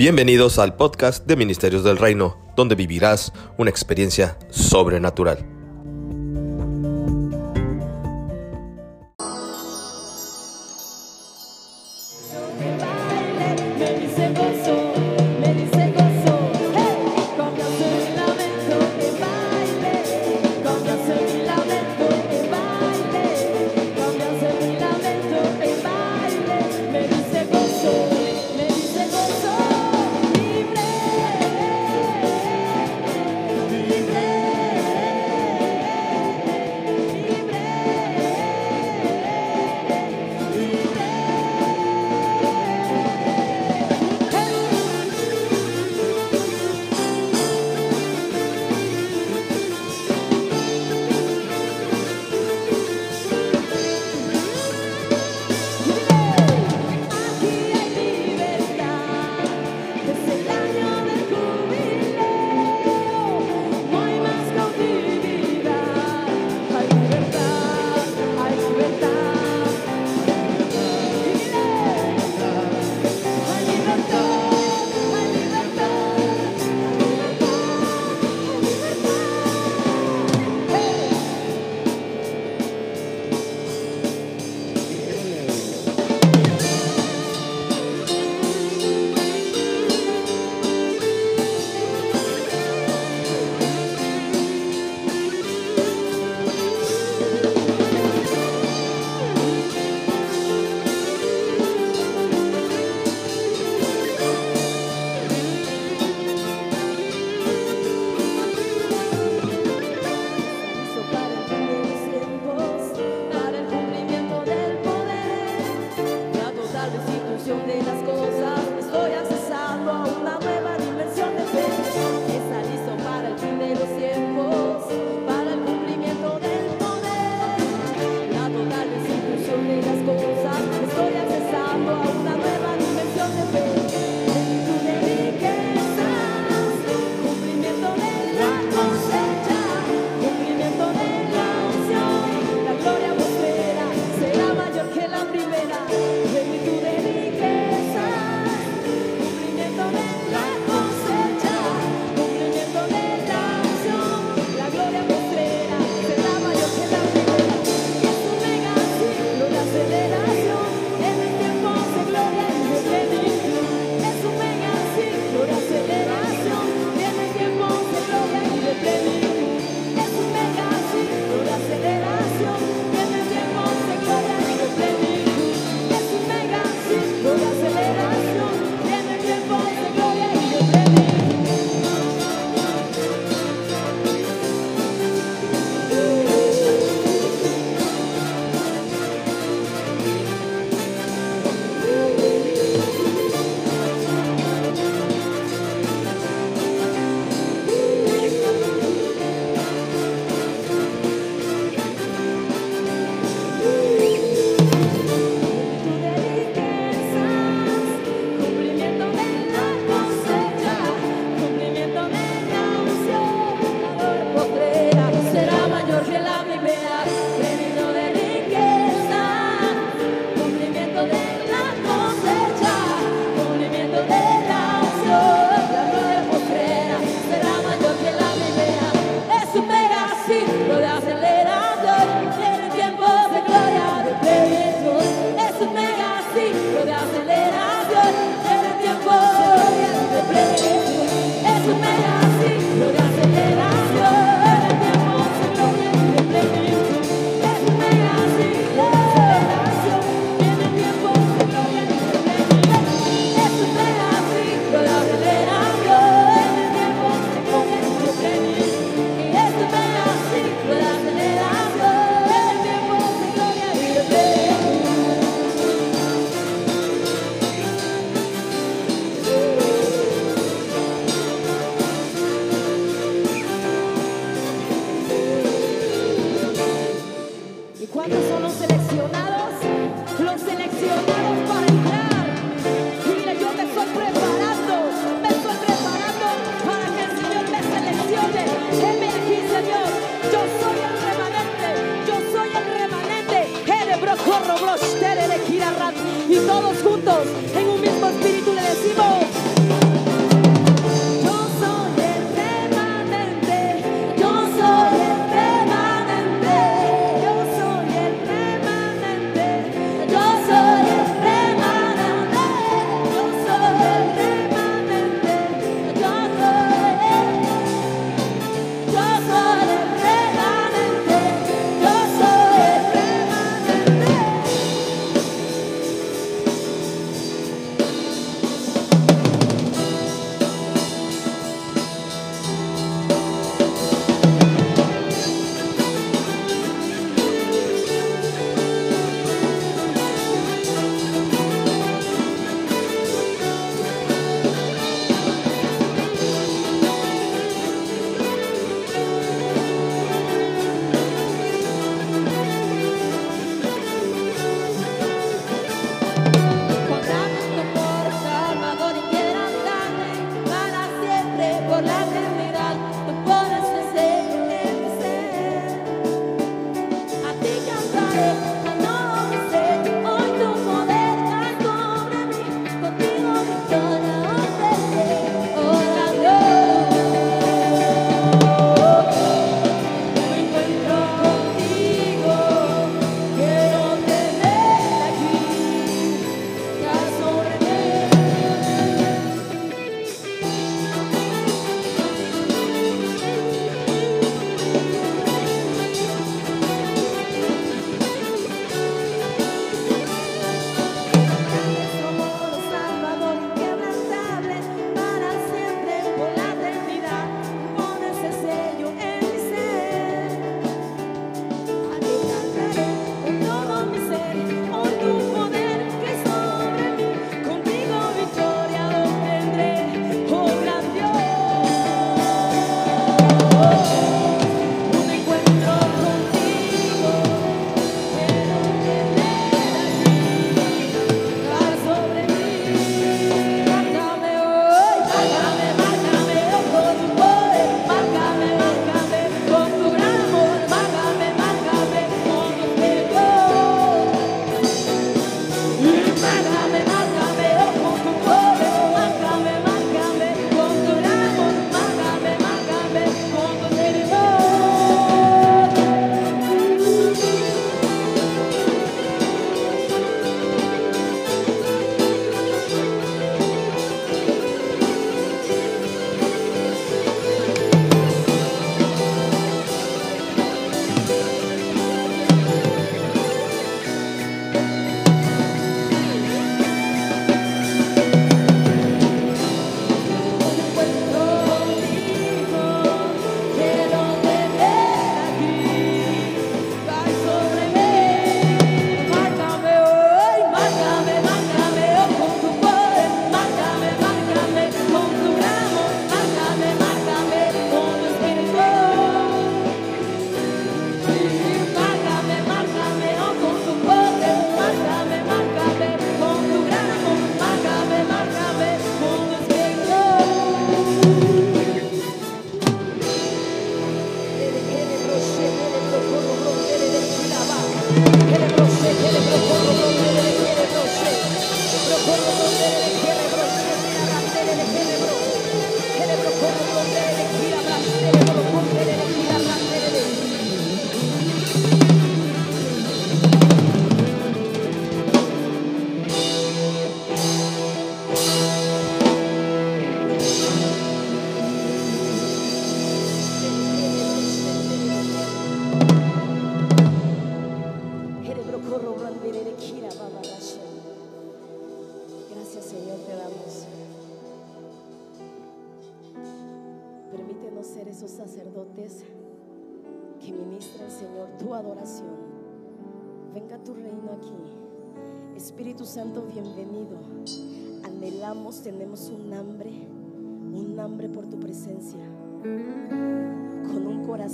Bienvenidos al podcast de Ministerios del Reino, donde vivirás una experiencia sobrenatural.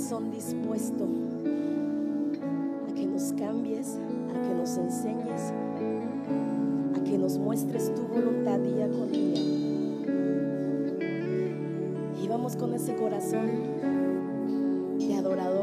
corazón dispuesto a que nos cambies, a que nos enseñes, a que nos muestres tu voluntad día con día. Y vamos con ese corazón de adorador.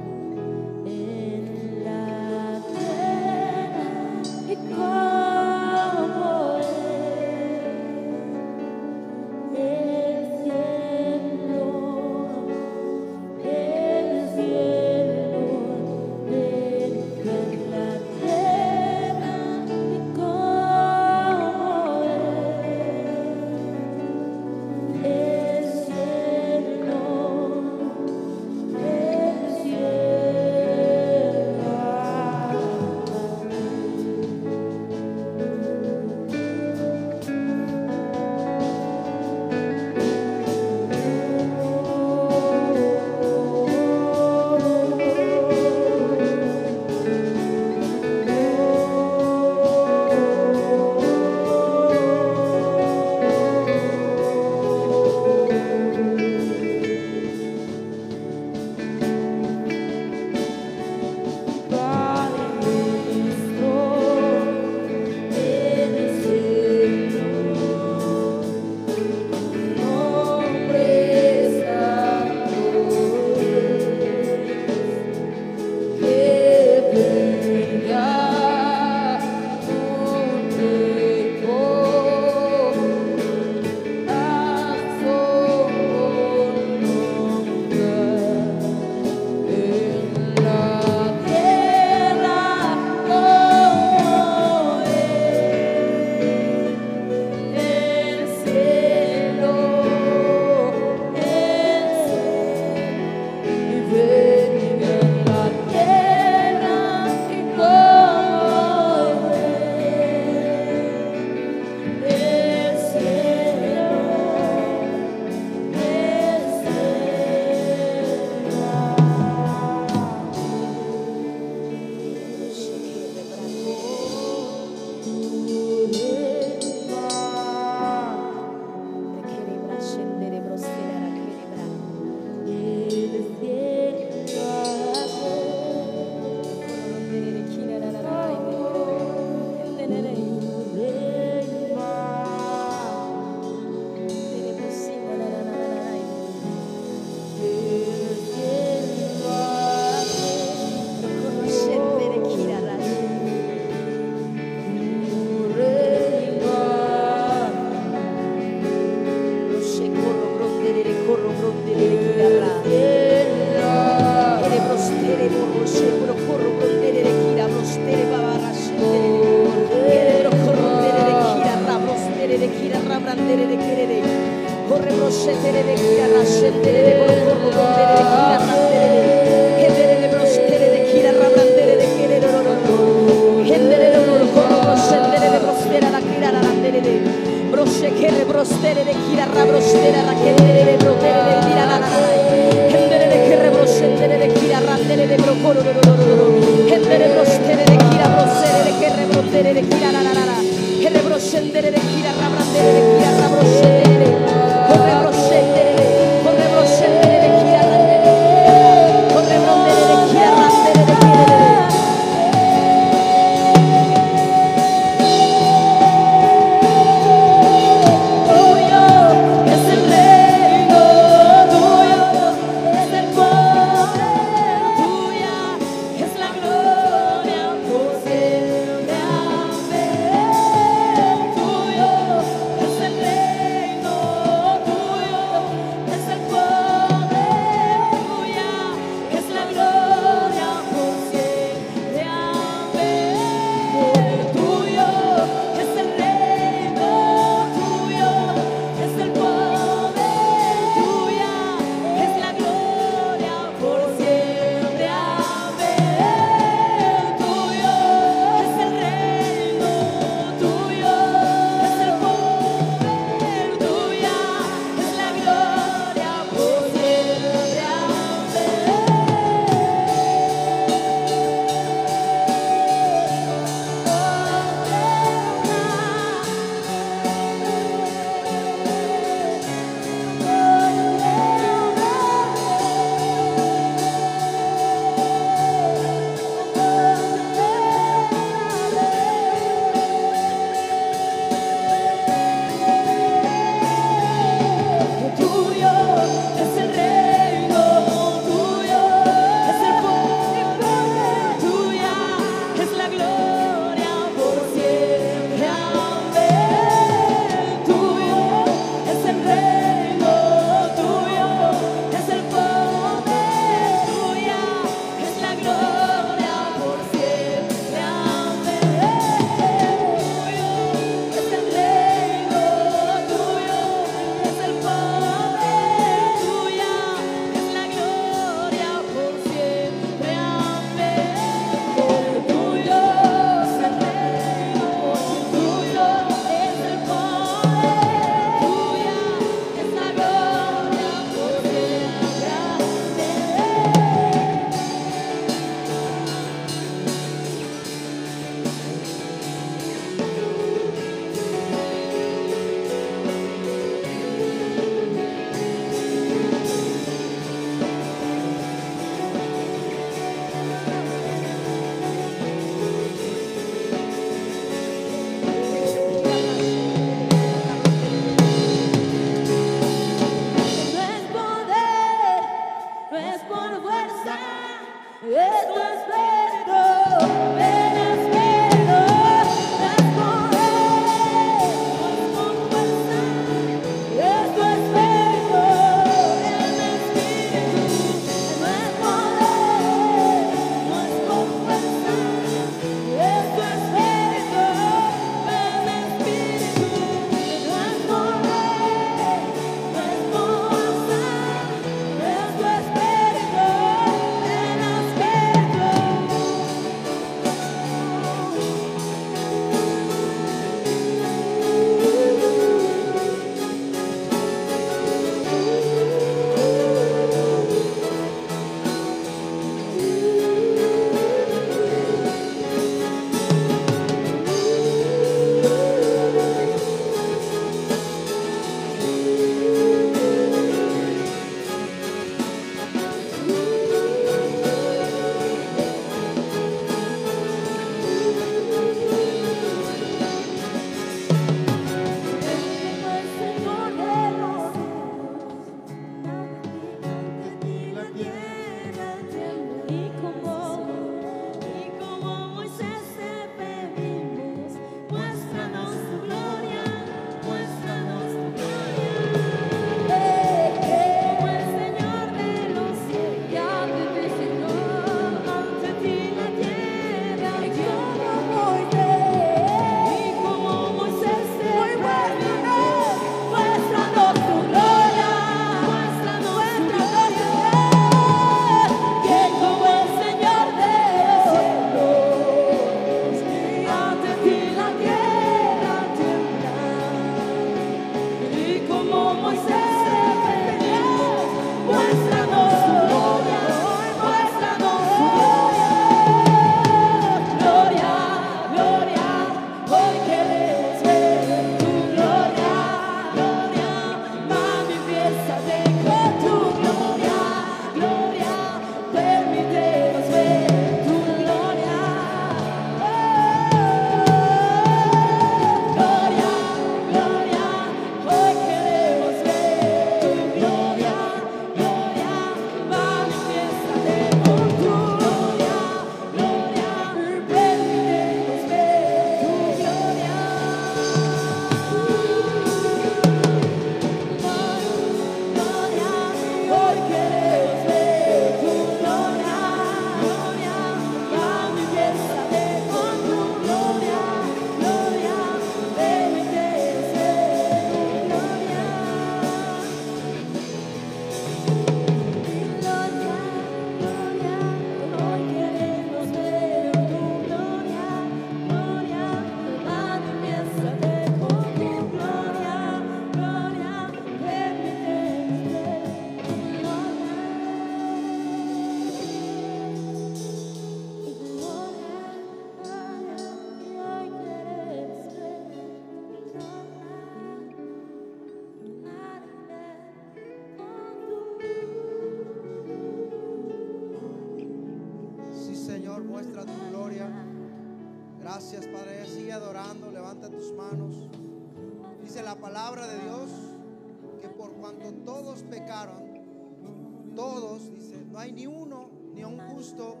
Ni uno, ni un justo.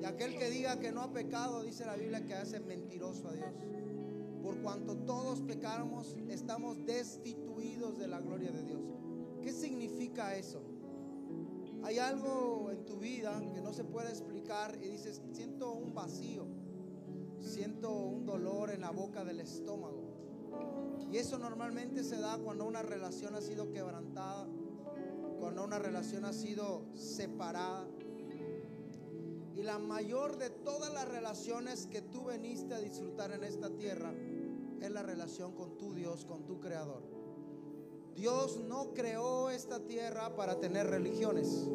Y aquel que diga que no ha pecado, dice la Biblia, que hace mentiroso a Dios. Por cuanto todos pecáramos, estamos destituidos de la gloria de Dios. ¿Qué significa eso? Hay algo en tu vida que no se puede explicar y dices, siento un vacío, siento un dolor en la boca del estómago. Y eso normalmente se da cuando una relación ha sido quebrantada, cuando una relación ha sido separada. Y la mayor de todas las relaciones que tú veniste a disfrutar en esta tierra es la relación con tu Dios, con tu Creador. Dios no creó esta tierra para tener religiones.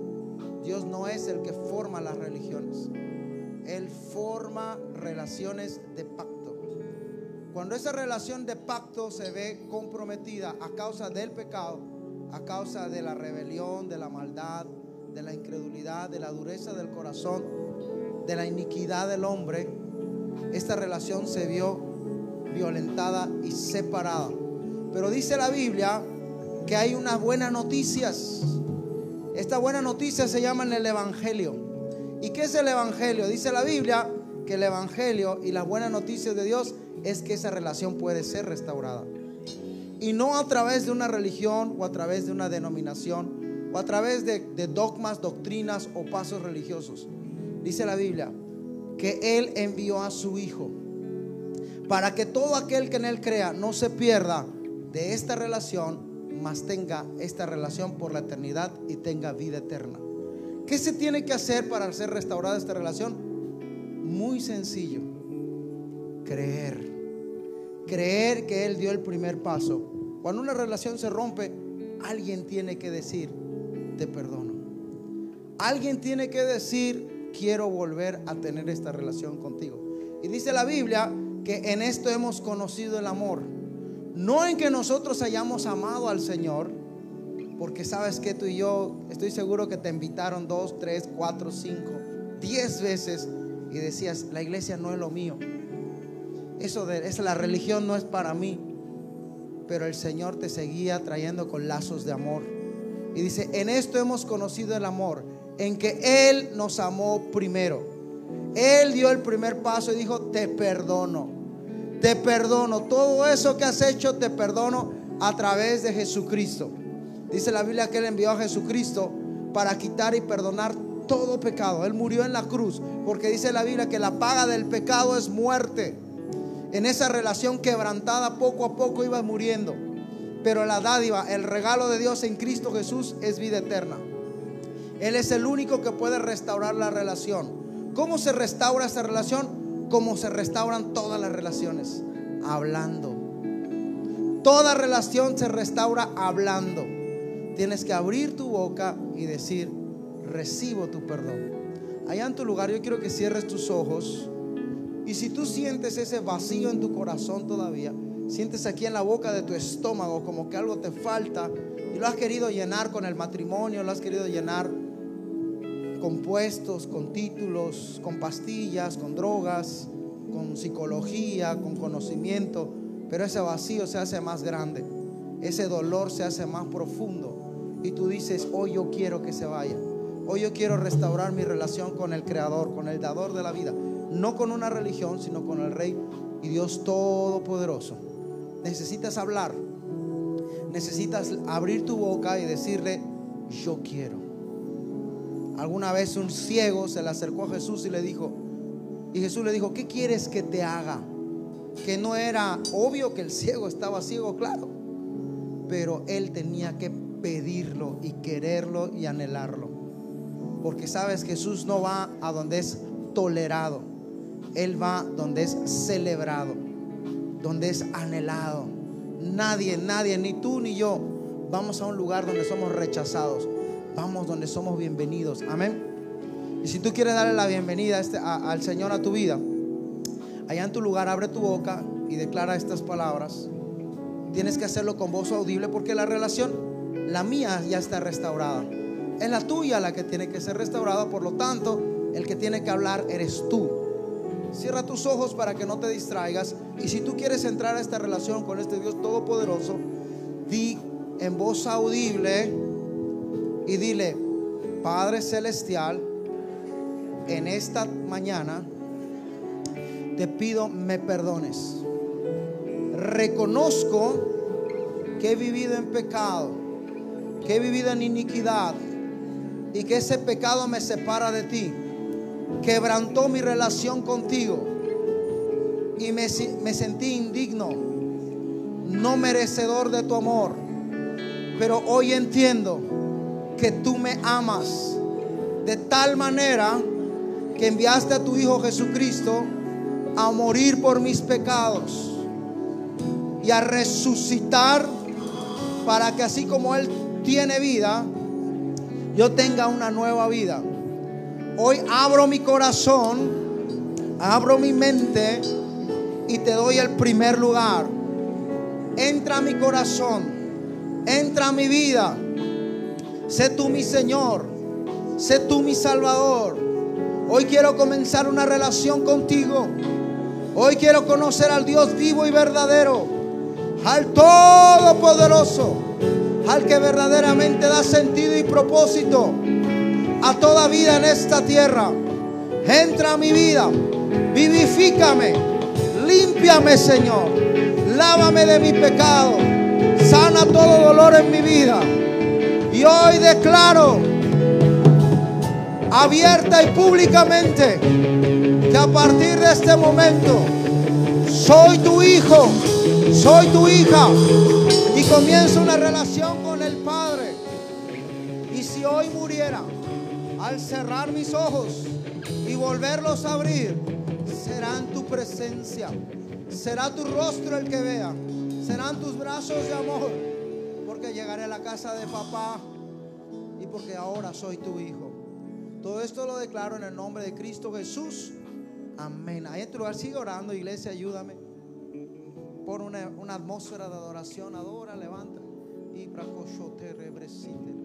Dios no es el que forma las religiones. Él forma relaciones de pacto. Cuando esa relación de pacto se ve comprometida a causa del pecado, a causa de la rebelión, de la maldad, de la incredulidad, de la dureza del corazón, de la iniquidad del hombre, esta relación se vio violentada y separada. Pero dice la Biblia que hay unas buenas noticias. Esta buena noticia se llama en el Evangelio. ¿Y qué es el Evangelio? Dice la Biblia que el Evangelio y las buenas noticias de Dios es que esa relación puede ser restaurada. Y no a través de una religión o a través de una denominación o a través de, dogmas, doctrinas o pasos religiosos. Dice la Biblia que Él envió a su Hijo para que todo aquel que en Él crea no se pierda de esta relación, mas tenga esta relación por la eternidad y tenga vida eterna. ¿Qué se tiene que hacer para ser restaurada esta relación? Muy sencillo. Creer. Creer que Él dio el primer paso. Cuando una relación se rompe, alguien tiene que decir, te perdono. Alguien tiene que decir, quiero volver a tener esta relación contigo. Y dice la Biblia que en esto hemos conocido el amor. No en que nosotros hayamos amado al Señor, porque sabes que tú y yo, estoy seguro que te invitaron dos, tres, cuatro, cinco, diez veces y decías, la iglesia no es lo mío. Eso de esa, la religión no es para mí. Pero el Señor te seguía trayendo con lazos de amor. Y dice, en esto hemos conocido el amor, en que Él nos amó primero. Él dio el primer paso y dijo, te perdono. Te perdono. Todo eso que has hecho, te perdono a través de Jesucristo. Dice la Biblia que Él envió a Jesucristo para quitar y perdonar todo pecado. Él murió en la cruz porque dice la Biblia que la paga del pecado es muerte. En esa relación quebrantada poco a poco iba muriendo. Pero la dádiva, el regalo de Dios en Cristo Jesús es vida eterna. Él es el único que puede restaurar la relación. ¿Cómo se restaura esa relación? Como se restauran todas las relaciones. Hablando. Toda relación se restaura hablando. Tienes que abrir tu boca y decir, recibo tu perdón. Allá en tu lugar yo quiero que cierres tus ojos. Y si tú sientes ese vacío en tu corazón todavía, sientes aquí en la boca de tu estómago como que algo te falta y lo has querido llenar con el matrimonio, lo has querido llenar con puestos, con títulos, con pastillas, con drogas, con psicología, con conocimiento, pero ese vacío se hace más grande, ese dolor se hace más profundo y tú dices, hoy yo quiero que se vaya, hoy yo quiero restaurar mi relación con el Creador, con el dador de la vida, no con una religión, sino con el Rey y Dios Todopoderoso. Necesitas hablar, necesitas abrir tu boca y decirle, yo quiero. Alguna vez un ciego se le acercó a Jesús y le dijo, y Jesús le dijo, ¿qué quieres que te haga? Que no era obvio que el ciego estaba ciego, claro, pero él tenía que pedirlo y quererlo y anhelarlo. Porque sabes, Jesús no va a donde es tolerado, Él va donde es celebrado, donde es anhelado. Nadie, nadie, ni tú ni yo, vamos a un lugar donde somos rechazados vamos donde somos bienvenidos. Amén. Y si tú quieres darle la bienvenida a este, al Señor a tu vida, allá en tu lugar abre tu boca y declara estas palabras. Tienes que hacerlo con voz audible porque la relación, la mía ya está restaurada. Es la tuya la que tiene que ser restaurada, por lo tanto, El que tiene que hablar eres tú. Cierra tus ojos para que no te distraigas. Y si tú quieres entrar a esta relación con este Dios Todopoderoso, di en voz audible y dile, Padre Celestial, en esta mañana te pido me perdones. Reconozco que he vivido en pecado, que he vivido en iniquidad y que ese pecado me separa de ti. Quebrantó mi relación contigo y me, sentí indigno, no merecedor de tu amor. Pero hoy entiendo que tú me amas de tal manera que enviaste a tu Hijo Jesucristo a morir por mis pecados y a resucitar para que así como Él tiene vida, yo tenga una nueva vida. Hoy abro mi corazón, abro mi mente y te doy el primer lugar. Entra a mi corazón, entra a mi vida. Sé tú mi Señor, sé tú mi Salvador. Hoy quiero comenzar una relación contigo. Hoy quiero conocer al Dios vivo y verdadero, al Todopoderoso, al que verdaderamente da sentido y propósito a toda vida en esta tierra. Entra a mi vida, vivifícame, límpiame, Señor, lávame de mi pecado, sana todo dolor en mi vida. Y hoy declaro abierta y públicamente que a partir de este momento soy tu hijo, soy tu hija y comienzo una relación al cerrar mis ojos y volverlos a abrir, será en tu presencia, será tu rostro el que vea, serán tus brazos de amor, porque llegaré a la casa de papá y porque ahora soy tu hijo. Todo esto lo declaro en el nombre de Cristo Jesús. Amén. Ahí en tu lugar sigue orando, iglesia, ayúdame. Por una, atmósfera de adoración, adora, levanta. Y bracoshote rebresite.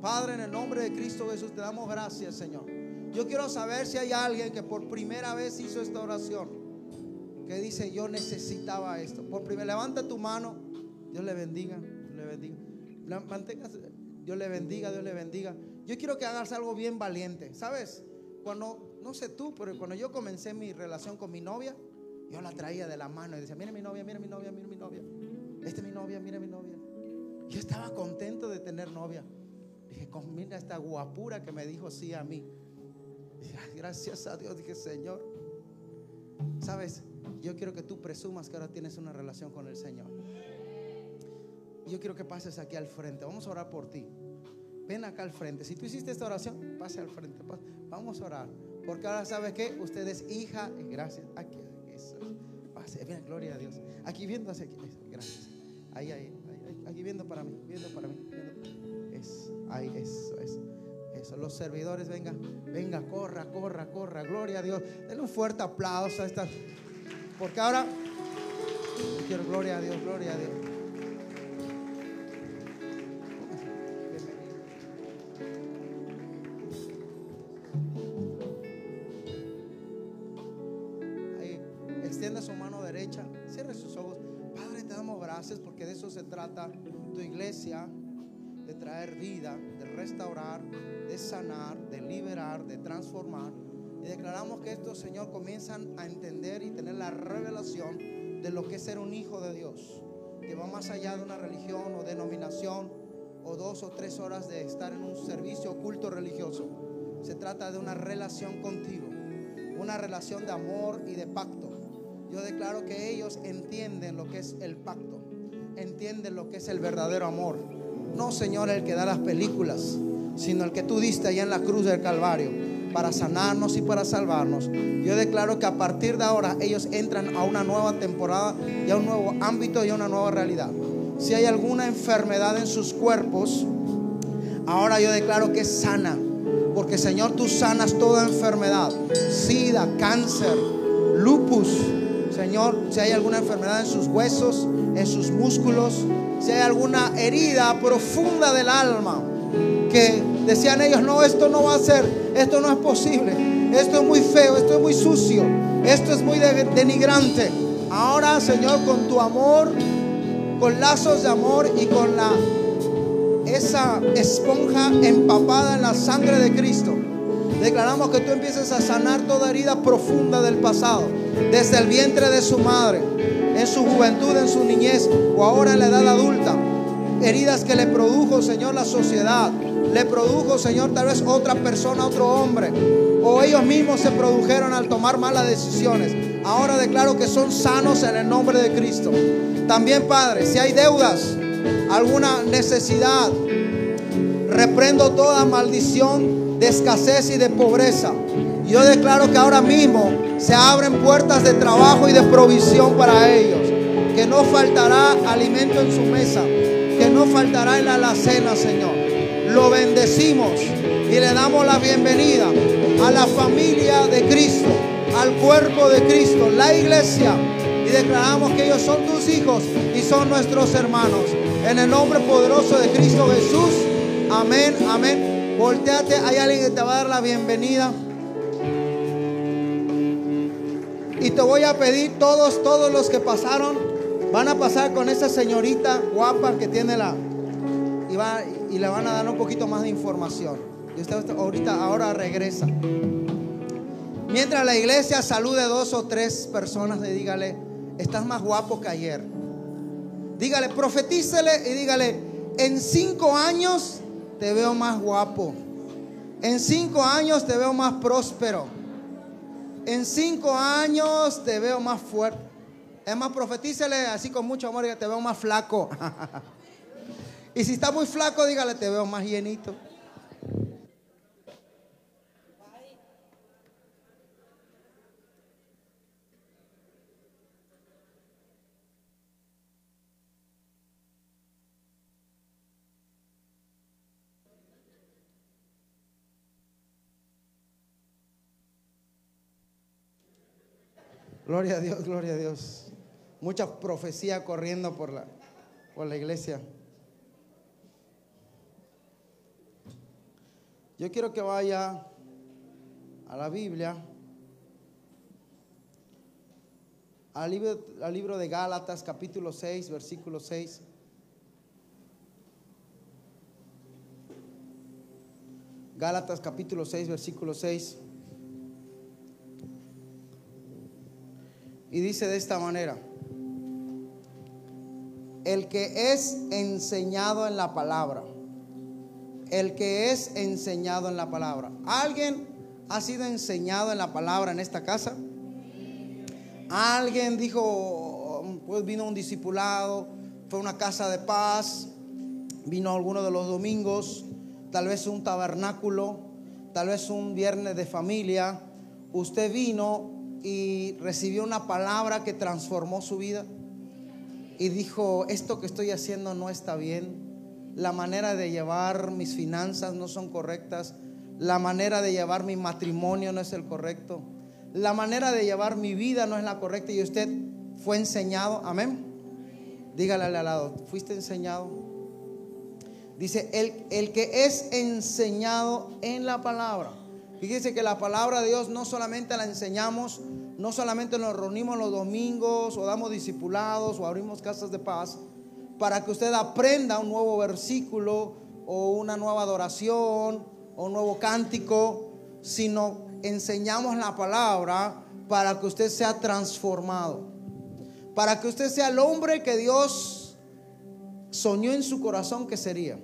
Padre, en el nombre de Cristo Jesús, te damos gracias, Señor. Yo quiero saber si hay alguien que por primera vez hizo esta oración. Que dice, yo necesitaba esto. Por primera, levanta tu mano. Dios le bendiga. Dios le bendiga. Manténgase. Dios le bendiga, Dios le bendiga. Yo quiero que hagas algo bien valiente. ¿Sabes? Cuando, no sé tú, pero cuando yo comencé mi relación con mi novia, yo la traía de la mano y decía, mira mi novia, mira mi novia, mira mi novia. Esta es mi novia, mira mi novia. Yo estaba contento de tener novia. Dije, "Con- mira esta guapura que me dijo sí a mí. Dije, "Ay, gracias a Dios, dije, Señor. ¿Sabes? Yo quiero que tú presumas que ahora tienes una relación con el Señor. Yo quiero que pases aquí al frente. Vamos a orar por ti. Ven acá al frente. Si tú hiciste esta oración, pase al frente. Vamos a orar. Porque ahora sabes que usted es hija. Gracias. Aquí, eso. Pase. Ven, gloria a Dios. Aquí viendo hacia aquí. Gracias. Ahí, ahí, ahí. Aquí viendo para mí. Viendo para mí. Es, eso, eso. Eso, los servidores, venga, venga, corra, corra, corra, gloria a Dios. Denle un fuerte aplauso a esta. Porque ahora, quiero gloria a Dios, gloria a Dios. Ahí, extienda su mano derecha, cierre sus ojos. Padre, te damos gracias porque de eso se trata tu iglesia, traer vida, de restaurar, de sanar, de liberar, de transformar. Y declaramos que estos, Señor, comienzan a entender y tener la revelación de lo que es ser un hijo de Dios, que va más allá de una religión o denominación o dos o tres horas de estar en un servicio culto religioso. Se trata de una relación contigo, una relación de amor y de pacto. Yo declaro que ellos entienden lo que es el pacto, entienden lo que es el verdadero amor. No, Señor, el que da las películas, sino el que tú diste allá en la cruz del Calvario para sanarnos y para salvarnos. Yo declaro que a partir de ahora ellos entran a una nueva temporada y a un nuevo ámbito y a una nueva realidad. Si hay alguna enfermedad en sus cuerpos, ahora yo declaro que es sana. Porque Señor, tú sanas toda enfermedad. Sida, cáncer, lupus. Señor, si hay alguna enfermedad en sus huesos, en sus músculos, si hay alguna herida profunda del alma, que decían ellos, no, esto no va a ser, esto no es posible. esto es muy feo, esto es muy sucio, esto es muy de- denigrante. Ahora, Señor, con tu amor, con lazos de amor y con la esa esponja empapada en la sangre de Cristo. Declaramos que tú empieces a sanar toda herida profunda del pasado, desde el vientre de su madre, en su juventud, en su niñez o ahora en la edad adulta. Heridas que le produjo, Señor, la sociedad. Le produjo, Señor, tal vez otra persona, otro hombre. O ellos mismos se produjeron al tomar malas decisiones. Ahora declaro que son sanos en el nombre de Cristo. También, Padre, si hay deudas, alguna necesidad, reprendo toda maldición de escasez y de pobreza. Yo declaro que ahora mismo se abren puertas de trabajo y de provisión para ellos. Que no faltará alimento en su mesa. Que no faltará en la alacena, Señor. Lo bendecimos y le damos la bienvenida a la familia de Cristo, al cuerpo de Cristo, la iglesia. Y declaramos que ellos son tus hijos y son nuestros hermanos. En el nombre poderoso de Cristo Jesús. Amén, amén. Volteate, hay alguien que te va a dar la bienvenida. Y te voy a pedir, todos, todos los que pasaron, van a pasar con esa señorita guapa que tiene la... Y, va, y le van a dar un poquito más de información. Y usted ahorita, ahora regresa. Mientras la iglesia salude dos o tres personas, le dígale, estás más guapo que ayer. Dígale, profetícele y dígale, en cinco años te veo más guapo. En cinco años te veo más próspero. En cinco años te veo más fuerte. Es más, profetícele así con mucho amor y te veo más flaco. y si está muy flaco, dígale, te veo más llenito. Gloria a Dios, gloria a Dios. Mucha profecía corriendo por la, por la iglesia. Yo quiero que vaya a la Biblia, al libro, al libro de Gálatas, capítulo 6, versículo 6. Gálatas, capítulo 6, versículo 6. Y dice de esta manera, el que es enseñado en la palabra, el que es enseñado en la palabra. ¿Alguien ha sido enseñado en la palabra en esta casa? Alguien dijo, pues vino un discipulado, fue una casa de paz, vino alguno de los domingos, tal vez un tabernáculo, tal vez un viernes de familia. Usted vino y recibió una palabra que transformó su vida y dijo, esto que estoy haciendo no está bien, la manera de llevar mis finanzas no son correctas, la manera de llevar mi matrimonio no es el correcto, la manera de llevar mi vida no es la correcta y usted fue enseñado, amén. Dígale al lado, fuiste enseñado. Dice, el, el que es enseñado en la palabra. Fíjese que la palabra de Dios no solamente la enseñamos, no solamente nos reunimos los domingos o damos discipulados o abrimos casas de paz, para que usted aprenda un nuevo versículo o una nueva adoración o un nuevo cántico, sino enseñamos la palabra para que usted sea transformado, para que usted sea el hombre que Dios soñó en su corazón que sería,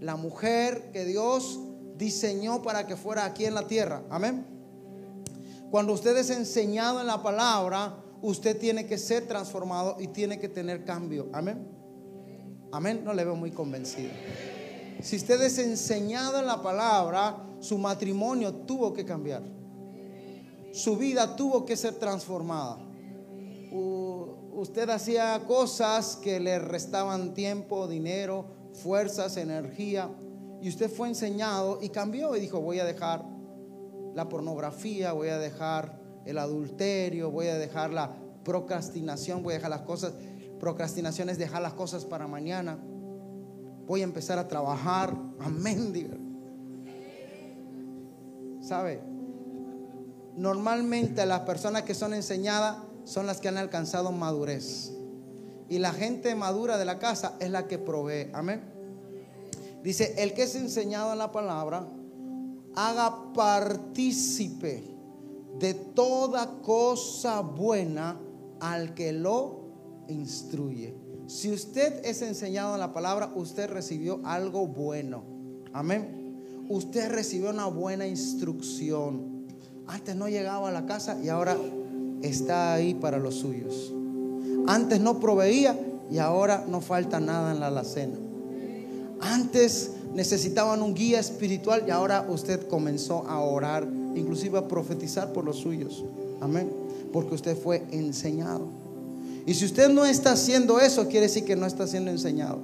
la mujer que Dios diseñó para que fuera aquí en la tierra. Amén. Cuando usted es enseñado en la palabra, usted tiene que ser transformado y tiene que tener cambio. Amén. Amén. No le veo muy convencido. Si usted es enseñado en la palabra, su matrimonio tuvo que cambiar. Su vida tuvo que ser transformada. Usted hacía cosas que le restaban tiempo, dinero, fuerzas, energía. Y usted fue enseñado y cambió y dijo, voy a dejar la pornografía, voy a dejar el adulterio, voy a dejar la procrastinación, voy a dejar las cosas. Procrastinación es dejar las cosas para mañana. Voy a empezar a trabajar. Amén, diga. ¿Sabe? normalmente las personas que son enseñadas son las que han alcanzado madurez. Y la gente madura de la casa es la que provee. Amén. Dice, el que es enseñado en la palabra, haga partícipe de toda cosa buena al que lo instruye. Si usted es enseñado en la palabra, usted recibió algo bueno. Amén. Usted recibió una buena instrucción. Antes no llegaba a la casa y ahora está ahí para los suyos. Antes no proveía y ahora no falta nada en la alacena. Antes necesitaban un guía espiritual y ahora usted comenzó a orar, inclusive a profetizar por los suyos. Amén. Porque usted fue enseñado. Y si usted no está haciendo eso, quiere decir que no está siendo enseñado.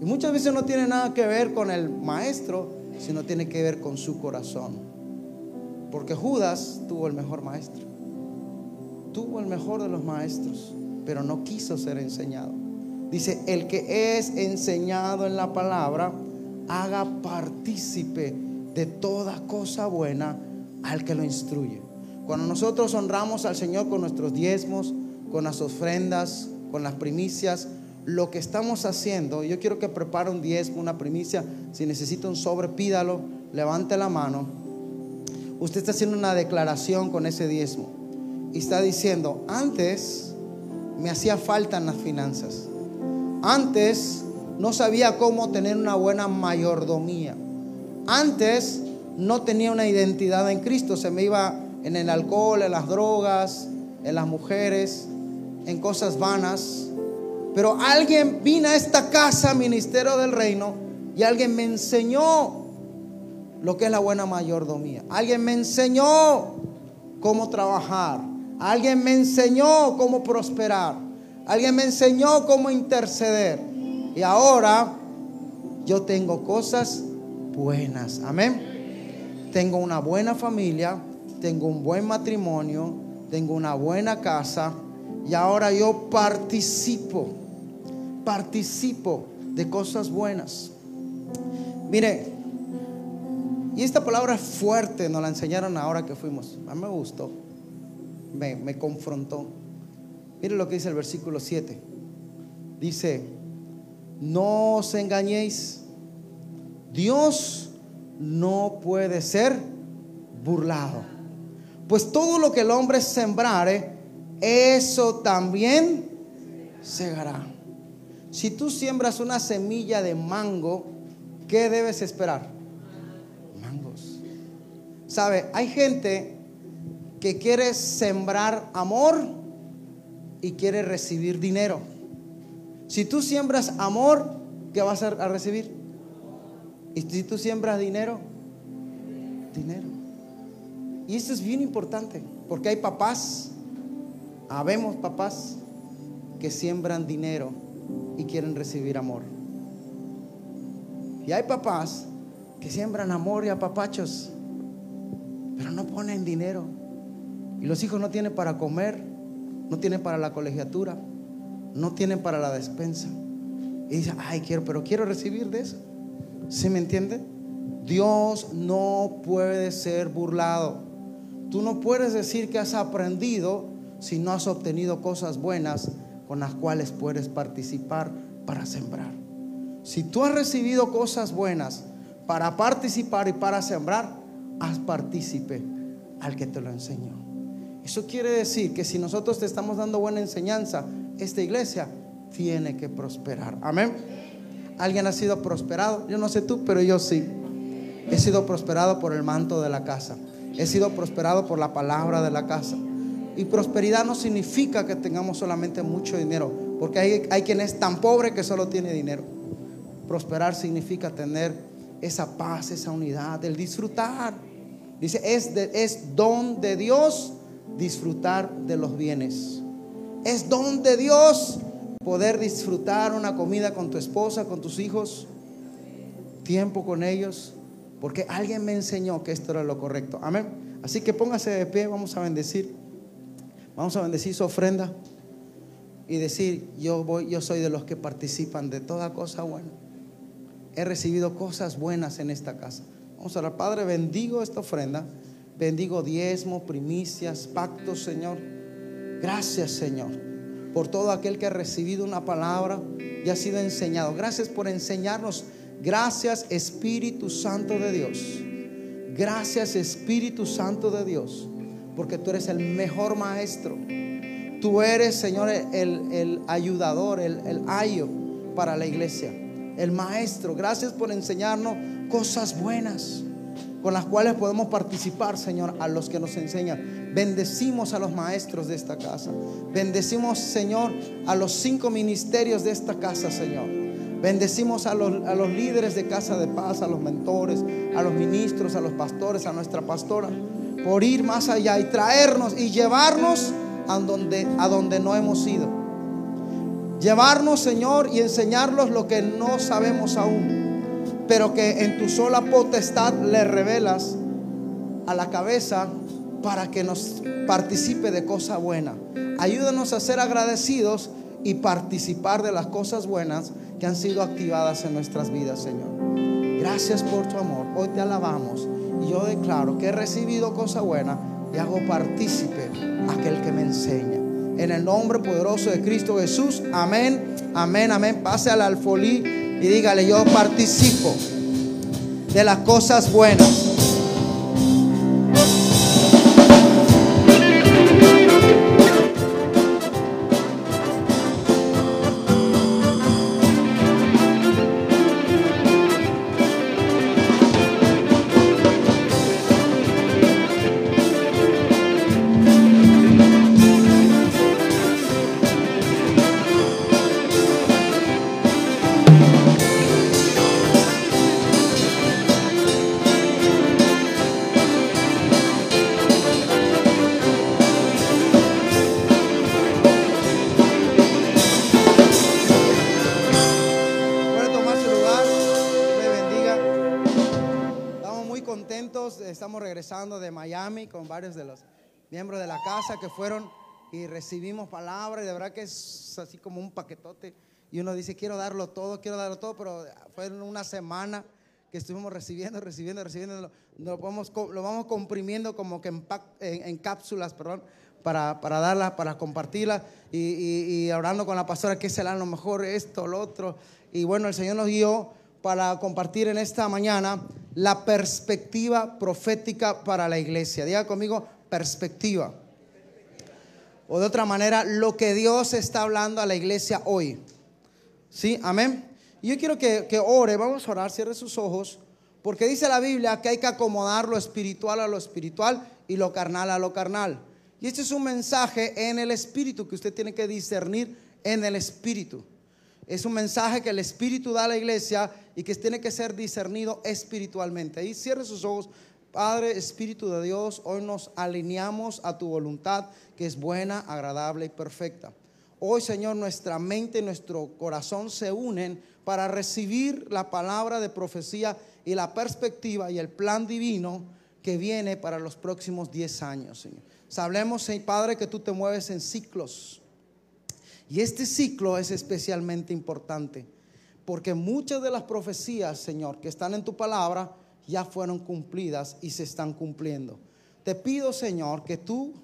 Y muchas veces no tiene nada que ver con el maestro, sino tiene que ver con su corazón. Porque Judas tuvo el mejor maestro. Tuvo el mejor de los maestros, pero no quiso ser enseñado. Dice, el que es enseñado en la palabra, haga partícipe de toda cosa buena al que lo instruye. Cuando nosotros honramos al Señor con nuestros diezmos, con las ofrendas, con las primicias, lo que estamos haciendo, yo quiero que prepare un diezmo, una primicia, si necesita un sobre, pídalo, levante la mano. Usted está haciendo una declaración con ese diezmo y está diciendo, antes me hacía falta en las finanzas. Antes no sabía cómo tener una buena mayordomía. Antes no tenía una identidad en Cristo, se me iba en el alcohol, en las drogas, en las mujeres, en cosas vanas. Pero alguien vino a esta casa, ministerio del reino, y alguien me enseñó lo que es la buena mayordomía. Alguien me enseñó cómo trabajar. Alguien me enseñó cómo prosperar. Alguien me enseñó cómo interceder. Y ahora yo tengo cosas buenas. Amén. Tengo una buena familia, tengo un buen matrimonio, tengo una buena casa y ahora yo participo, participo de cosas buenas. Mire, y esta palabra es fuerte, nos la enseñaron ahora que fuimos. A mí me gustó, me, me confrontó. Mire lo que dice el versículo 7. Dice, no os engañéis, Dios no puede ser burlado. Pues todo lo que el hombre sembrare, eso también segará. Si tú siembras una semilla de mango, ¿qué debes esperar? Mangos. ¿Sabe? Hay gente que quiere sembrar amor y quiere recibir dinero. Si tú siembras amor, ¿qué vas a recibir? Y si tú siembras dinero, dinero. Y esto es bien importante, porque hay papás, habemos papás que siembran dinero y quieren recibir amor. Y hay papás que siembran amor y apapachos, pero no ponen dinero. Y los hijos no tienen para comer, no tienen para la colegiatura, no tienen para la despensa. Y dicen, ay, quiero, pero quiero recibir de eso. ¿Sí me entiende? Dios no puede ser burlado. Tú no puedes decir que has aprendido si no has obtenido cosas buenas con las cuales puedes participar para sembrar. Si tú has recibido cosas buenas para participar y para sembrar, haz partícipe al que te lo enseñó. Eso quiere decir que si nosotros te estamos dando buena enseñanza, esta iglesia tiene que prosperar. Amén. ¿Alguien ha sido prosperado? Yo no sé tú, pero yo sí. He sido prosperado por el manto de la casa. He sido prosperado por la palabra de la casa. Y prosperidad no significa que tengamos solamente mucho dinero, porque hay, hay quien es tan pobre que solo tiene dinero. Prosperar significa tener esa paz, esa unidad, el disfrutar. Dice, es, es don de Dios disfrutar de los bienes. Es don de Dios poder disfrutar una comida con tu esposa, con tus hijos, tiempo con ellos, porque alguien me enseñó que esto era lo correcto. Amén. Así que póngase de pie, vamos a bendecir. Vamos a bendecir su ofrenda y decir, yo voy, yo soy de los que participan de toda cosa buena. He recibido cosas buenas en esta casa. Vamos a orar, Padre, bendigo esta ofrenda Bendigo diezmo, primicias, pactos, Señor. Gracias, Señor, por todo aquel que ha recibido una palabra y ha sido enseñado. Gracias por enseñarnos. Gracias, Espíritu Santo de Dios. Gracias, Espíritu Santo de Dios, porque tú eres el mejor maestro. Tú eres, Señor, el, el ayudador, el, el ayo para la iglesia, el maestro. Gracias por enseñarnos cosas buenas con las cuales podemos participar, Señor, a los que nos enseñan. Bendecimos a los maestros de esta casa. Bendecimos, Señor, a los cinco ministerios de esta casa, Señor. Bendecimos a los, a los líderes de Casa de Paz, a los mentores, a los ministros, a los pastores, a nuestra pastora, por ir más allá y traernos y llevarnos a donde, a donde no hemos ido. Llevarnos, Señor, y enseñarlos lo que no sabemos aún, pero que en tu sola potestad le revelas a la cabeza para que nos participe de cosa buena. Ayúdanos a ser agradecidos y participar de las cosas buenas que han sido activadas en nuestras vidas, Señor. Gracias por tu amor. Hoy te alabamos y yo declaro que he recibido cosa buena y hago partícipe aquel que me enseña. En el nombre poderoso de Cristo Jesús. Amén, amén, amén. Pase al alfolí y dígale, yo participo de las cosas buenas. Varios de los miembros de la casa que fueron y recibimos palabra. Y de verdad que es así como un paquetote. Y uno dice, quiero darlo todo, quiero darlo todo. Pero fue una semana que estuvimos recibiendo, recibiendo, recibiendo. Lo, lo vamos, lo vamos comprimiendo como que en, en- en cápsulas, perdón. Para, para darlas, para compartirlas y, y- y hablando con la pastora qué será lo mejor, esto, lo otro. Y bueno, el Señor nos guió para compartir en esta mañana la perspectiva profética para la iglesia. Diga conmigo, perspectiva. O de otra manera, lo que Dios está hablando a la iglesia hoy. ¿Sí? Amén. Y yo quiero que, que ore, vamos a orar, cierre sus ojos, porque dice la Biblia que hay que acomodar lo espiritual a lo espiritual y lo carnal a lo carnal. Y este es un mensaje en el espíritu que usted tiene que discernir en el espíritu. Es un mensaje que el Espíritu da a la iglesia y que tiene que ser discernido espiritualmente. Ahí cierre sus ojos. Padre, Espíritu de Dios, hoy nos alineamos a tu voluntad que es buena, agradable y perfecta. Hoy, Señor, nuestra mente y nuestro corazón se unen para recibir la palabra de profecía y la perspectiva y el plan divino que viene para los próximos 10 años, Señor. Sabremos, Señor Padre, que tú te mueves en ciclos. Y este ciclo es especialmente importante porque muchas de las profecías, Señor, que están en tu palabra ya fueron cumplidas y se están cumpliendo. Te pido, Señor, que tú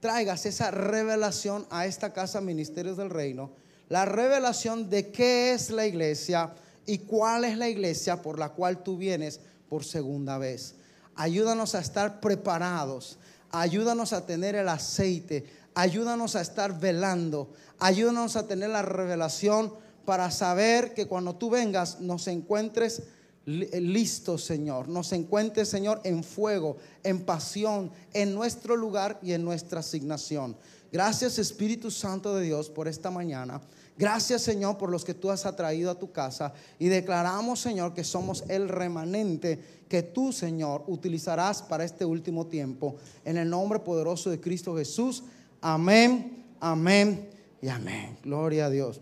traigas esa revelación a esta casa Ministerios del Reino, la revelación de qué es la iglesia y cuál es la iglesia por la cual tú vienes por segunda vez. Ayúdanos a estar preparados, ayúdanos a tener el aceite, ayúdanos a estar velando, ayúdanos a tener la revelación para saber que cuando tú vengas nos encuentres li- listos, Señor, nos encuentres, Señor, en fuego, en pasión, en nuestro lugar y en nuestra asignación. Gracias, Espíritu Santo de Dios, por esta mañana. Gracias, Señor, por los que tú has atraído a tu casa. Y declaramos, Señor, que somos el remanente que tú, Señor, utilizarás para este último tiempo. En el nombre poderoso de Cristo Jesús. Amén, amén y amén. Gloria a Dios.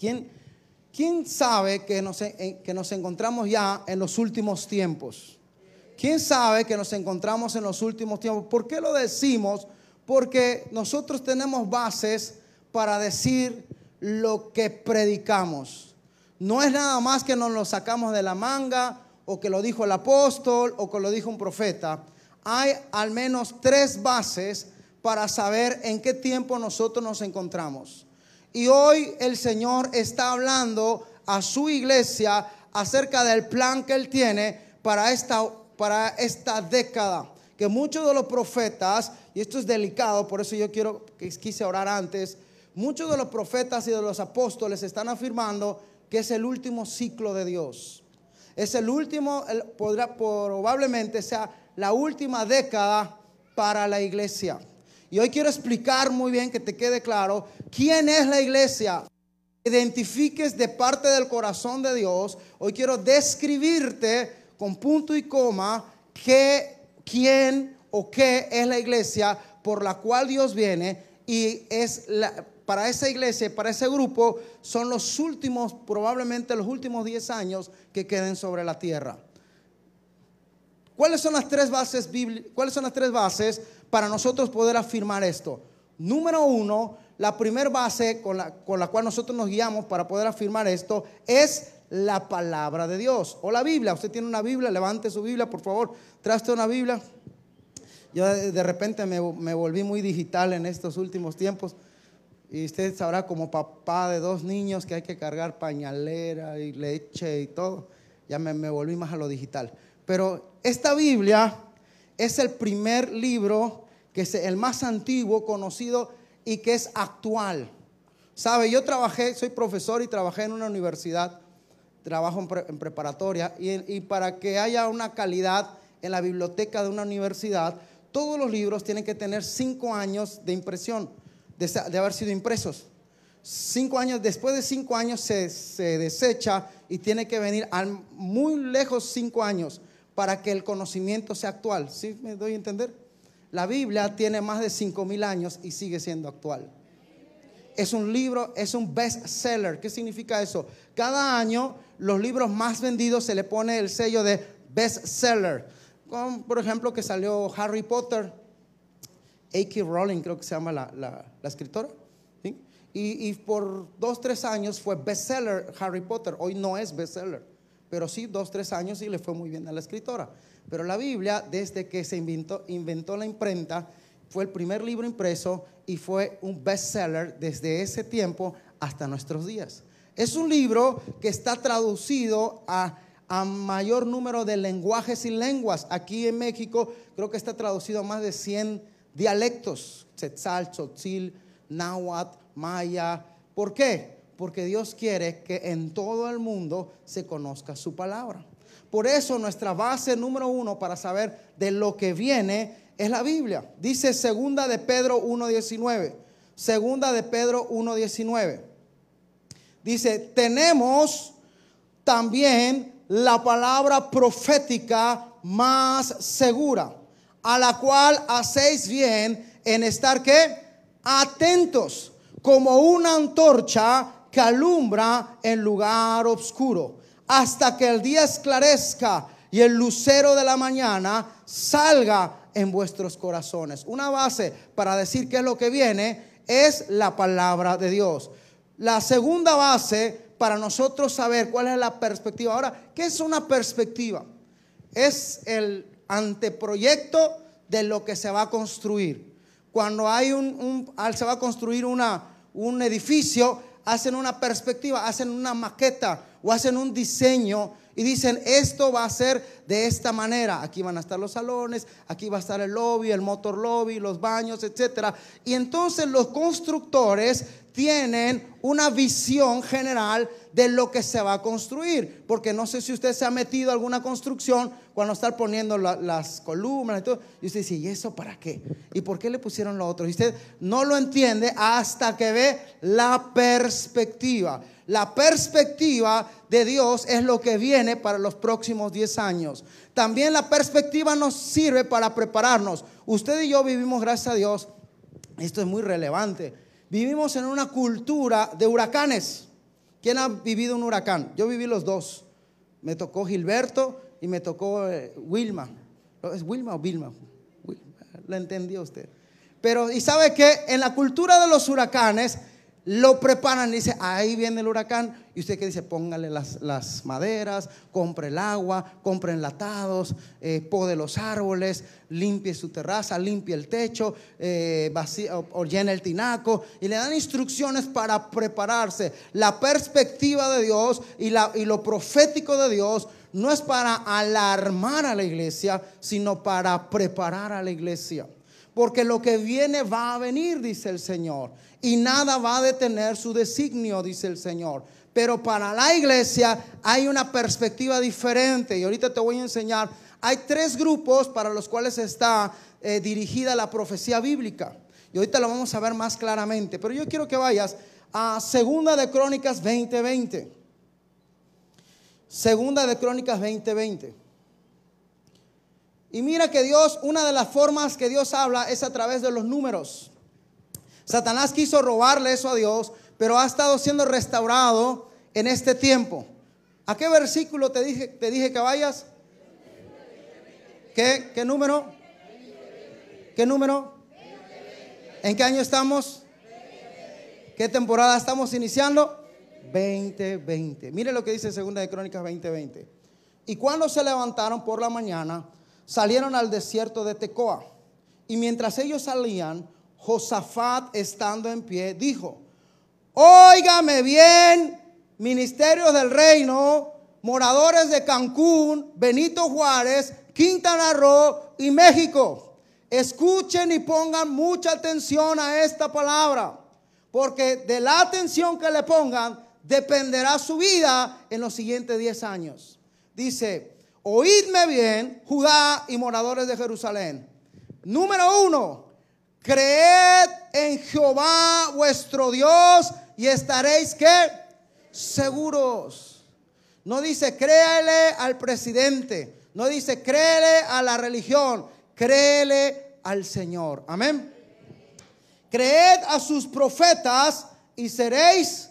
¿Quién, quién sabe que nos, que nos encontramos ya en los últimos tiempos? ¿Quién sabe que nos encontramos en los últimos tiempos? ¿Por qué lo decimos? Porque nosotros tenemos bases para decir lo que predicamos. No es nada más que nos lo sacamos de la manga o que lo dijo el apóstol o que lo dijo un profeta. hay al menos tres bases para saber en qué tiempo nosotros nos encontramos. Y hoy el Señor está hablando a su iglesia acerca del plan que Él tiene para esta, para esta década. Que muchos de los profetas, y esto es delicado, por eso yo quiero, quise orar antes, muchos de los profetas y de los apóstoles están afirmando que es el último ciclo de Dios. Es el último, podrá, probablemente sea la última década para la iglesia. Y hoy quiero explicar muy bien que te quede claro quién es la iglesia. Identifiques de parte del corazón de Dios. Hoy quiero describirte con punto y coma qué, quién o qué es la iglesia por la cual Dios viene y es la, para esa iglesia, para ese grupo, son los últimos, probablemente los últimos 10 años que queden sobre la tierra. ¿Cuáles son las tres bases ¿Cuáles son las tres bases para nosotros poder afirmar esto? Número uno, la primera base con la, con la cual nosotros nos guiamos para poder afirmar esto es la palabra de Dios o la Biblia. Usted tiene una Biblia, levante su Biblia, por favor, traste una Biblia. Yo de repente me, me volví muy digital en estos últimos tiempos. Y usted sabrá como papá de dos niños que hay que cargar pañalera y leche y todo. Ya me, volví más a lo digital. Pero esta Biblia es el primer libro que es el más antiguo conocido y que es actual. Sabe, yo trabajé, soy profesor y trabajé en una universidad, trabajo en, preparatoria, y, para que haya una calidad en la biblioteca de una universidad, todos los libros tienen que tener cinco años de impresión de, haber sido impresos. Cinco años, después de cinco años se, desecha y tiene que venir al muy lejos cinco años para que el conocimiento sea actual. ¿Sí me doy a entender? La Biblia tiene más de cinco mil años y sigue siendo actual. Es un libro, es un bestseller. ¿Qué significa eso? Cada año los libros más vendidos se le pone el sello de bestseller. Como por ejemplo que salió Harry Potter, A.K. Rowling, creo que se llama la, escritora. Y, por dos, tres años fue bestseller Harry Potter. Hoy no es bestseller, pero sí dos, tres años y le fue muy bien a la escritora. Pero la Biblia, desde que se inventó, la imprenta, fue el primer libro impreso y fue un bestseller desde ese tiempo hasta nuestros días. Es un libro que está traducido a, a, mayor número de lenguajes y lenguas. Aquí en México creo que está traducido a más de 100 dialectos, Tzetzal, Tzotzil, Náhuatl, Maya. ¿Por qué? Porque Dios quiere que en todo el mundo se conozca su palabra. Por eso nuestra base número uno para saber de lo que viene es la Biblia. Dice segunda de Pedro 1.19. Segunda de Pedro 1.19. Dice, tenemos también la palabra profética más segura a la cual hacéis bien en estar que atentos, como una antorcha que alumbra en lugar oscuro, hasta que el día esclarezca y el lucero de la mañana salga en vuestros corazones. Una base para decir qué es lo que viene es la palabra de Dios. La segunda base para nosotros saber cuál es la perspectiva. Ahora, ¿qué es una perspectiva? Es el anteproyecto de lo que se va a construir. Cuando hay un, se va a construir una, un edificio, hacen una perspectiva, hacen una maqueta o hacen un diseño y dicen, esto va a ser de esta manera. Aquí van a estar los salones, aquí va a estar el lobby, el motor lobby, los baños, etc. Y entonces los constructores tienen una visión general de lo que se va a construir. Porque no sé si usted se ha metido a alguna construcción cuando está poniendo las columnas y todo. Y usted dice, ¿y eso para qué? ¿Y por qué le pusieron lo otro? Y usted no lo entiende hasta que ve la perspectiva. La perspectiva de Dios es lo que viene para los próximos 10 años. También la perspectiva nos sirve para prepararnos. Usted y yo vivimos, gracias a Dios, esto es muy relevante. Vivimos en una cultura de huracanes. ¿Quién ha vivido un huracán? Yo viví los dos. Me tocó Gilberto y me tocó eh, Wilma. ¿Es Wilma o Vilma? Lo entendió usted. Pero, ¿y sabe qué? En la cultura de los huracanes, lo preparan, dice, ahí viene el huracán. Y usted que dice, póngale las, las maderas, compre el agua, compre enlatados, eh, los árboles, limpie su terraza, limpie el techo, eh, vacía- o, llene el tinaco. Y le dan instrucciones para prepararse. La perspectiva de Dios y, la, y lo profético de Dios no es para alarmar a la iglesia, sino para preparar a la iglesia. Porque lo que viene va a venir, dice el Señor. Y nada va a detener su designio, dice el Señor. Pero para la iglesia hay una perspectiva diferente. Y ahorita te voy a enseñar. Hay tres grupos para los cuales está eh, dirigida la profecía bíblica. Y ahorita lo vamos a ver más claramente. Pero yo quiero que vayas a Segunda de Crónicas 20:20. Segunda de Crónicas 20:20. Y mira que Dios, una de las formas que Dios habla es a través de los números. Satanás quiso robarle eso a Dios, pero ha estado siendo restaurado en este tiempo. ¿A qué versículo te dije, te dije que vayas? ¿Qué, ¿Qué número? ¿Qué número? ¿En qué año estamos? ¿Qué temporada estamos iniciando? 2020. Mire lo que dice Segunda de Crónicas 2020. Y cuando se levantaron por la mañana, salieron al desierto de Tecoa. Y mientras ellos salían, Josafat, estando en pie, dijo, Óigame bien, ministerios del reino, moradores de Cancún, Benito Juárez, Quintana Roo y México. Escuchen y pongan mucha atención a esta palabra, porque de la atención que le pongan dependerá su vida en los siguientes 10 años. Dice, oídme bien, Judá y moradores de Jerusalén. Número uno, creed en Jehová vuestro Dios y estaréis que seguros. No dice créele al presidente, no dice créele a la religión, créele al Señor. Amén. Creed a sus profetas y seréis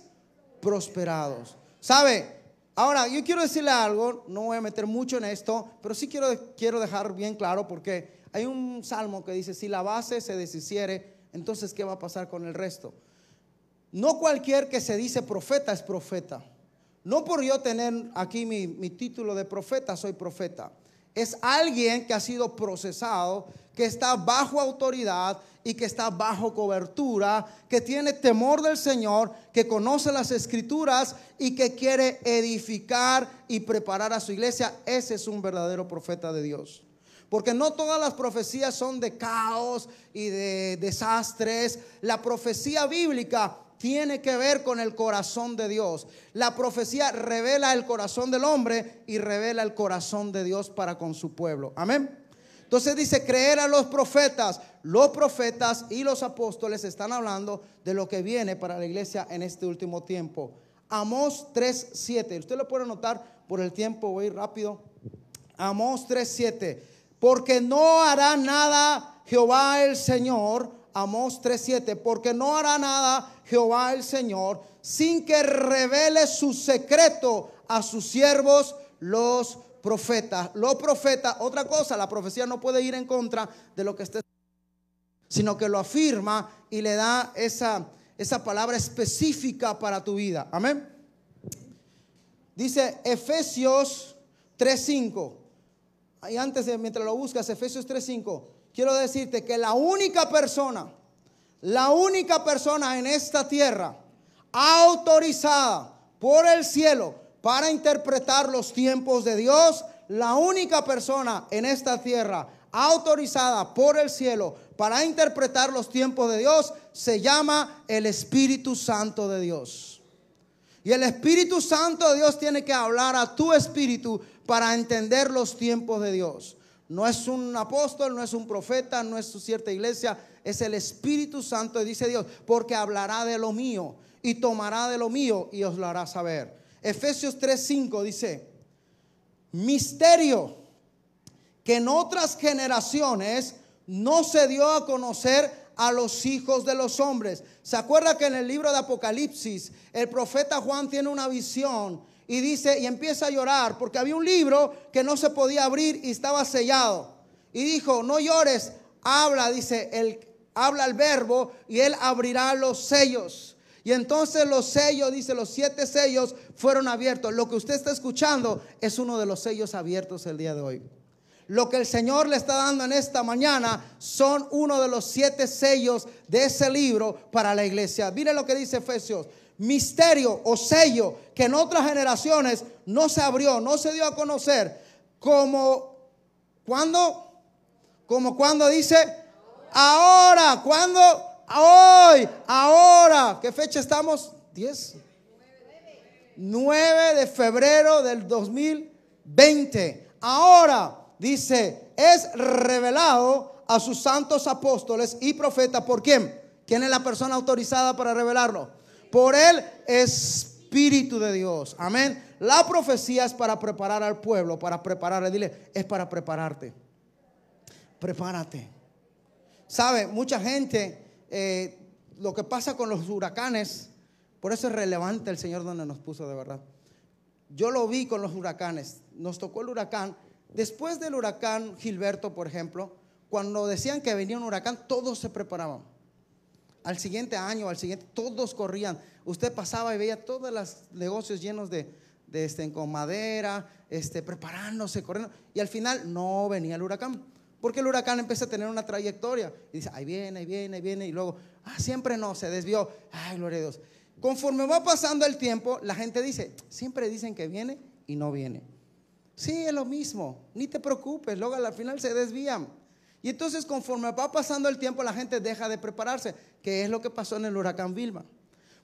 prosperados. ¿Sabe? Ahora, yo quiero decirle algo, no voy a meter mucho en esto, pero sí quiero, quiero dejar bien claro porque hay un salmo que dice, si la base se deshiciere, entonces ¿qué va a pasar con el resto? No cualquier que se dice profeta es profeta. No por yo tener aquí mi, mi título de profeta, soy profeta. Es alguien que ha sido procesado, que está bajo autoridad y que está bajo cobertura, que tiene temor del Señor, que conoce las escrituras y que quiere edificar y preparar a su iglesia. Ese es un verdadero profeta de Dios. Porque no todas las profecías son de caos y de desastres. La profecía bíblica tiene que ver con el corazón de Dios. La profecía revela el corazón del hombre y revela el corazón de Dios para con su pueblo. Amén. Entonces dice, creer a los profetas. Los profetas y los apóstoles están hablando de lo que viene para la iglesia en este último tiempo. Amós 3.7. Usted lo puede notar por el tiempo, voy rápido. Amós 3.7. Porque no hará nada Jehová el Señor. Amós 3.7. Porque no hará nada Jehová el Señor sin que revele su secreto a sus siervos los profetas. Los profetas, otra cosa, la profecía no puede ir en contra de lo que esté, sino que lo afirma y le da esa, esa palabra específica para tu vida. Amén. Dice Efesios 3.5. Y antes de, mientras lo buscas, Efesios 3.5, quiero decirte que la única persona, la única persona en esta tierra autorizada por el cielo para interpretar los tiempos de Dios, la única persona en esta tierra autorizada por el cielo para interpretar los tiempos de Dios se llama el Espíritu Santo de Dios. Y el Espíritu Santo de Dios tiene que hablar a tu espíritu para entender los tiempos de Dios. No es un apóstol, no es un profeta, no es cierta iglesia, es el Espíritu Santo, dice Dios, porque hablará de lo mío y tomará de lo mío y os lo hará saber. Efesios 3:5 dice, misterio que en otras generaciones no se dio a conocer a los hijos de los hombres. ¿Se acuerda que en el libro de Apocalipsis el profeta Juan tiene una visión y dice y empieza a llorar porque había un libro que no se podía abrir y estaba sellado? Y dijo, "No llores, habla", dice, el habla el verbo y él abrirá los sellos. Y entonces los sellos, dice, los siete sellos fueron abiertos. Lo que usted está escuchando es uno de los sellos abiertos el día de hoy. Lo que el Señor le está dando en esta mañana son uno de los siete sellos de ese libro para la iglesia. Mire lo que dice Efesios. Misterio o sello que en otras generaciones no se abrió, no se dio a conocer. Como cuando, como cuando dice, ahora, cuando, hoy, ahora. ¿Qué fecha estamos? 10. 9 de febrero del 2020. Ahora dice, es revelado a sus santos apóstoles y profetas. ¿Por quién? ¿Quién es la persona autorizada para revelarlo? Por el Espíritu de Dios. Amén. La profecía es para preparar al pueblo, para prepararle. Dile, es para prepararte. Prepárate. ¿Sabe? Mucha gente, eh, lo que pasa con los huracanes, por eso es relevante el Señor donde nos puso de verdad. Yo lo vi con los huracanes. Nos tocó el huracán Después del huracán Gilberto, por ejemplo, cuando decían que venía un huracán, todos se preparaban. Al siguiente año, al siguiente, todos corrían. Usted pasaba y veía todos los negocios llenos de, este, con madera, este, preparándose, corriendo. Y al final no venía el huracán. Porque el huracán empieza a tener una trayectoria. Y dice, ahí viene, ahí viene, ahí viene. Y luego, ah, siempre no, se desvió. Ay, gloria a Dios. Conforme va pasando el tiempo, la gente dice, siempre dicen que viene y no viene. Sí, es lo mismo, ni te preocupes, luego al final se desvían. Y entonces conforme va pasando el tiempo la gente deja de prepararse, que es lo que pasó en el huracán Vilma.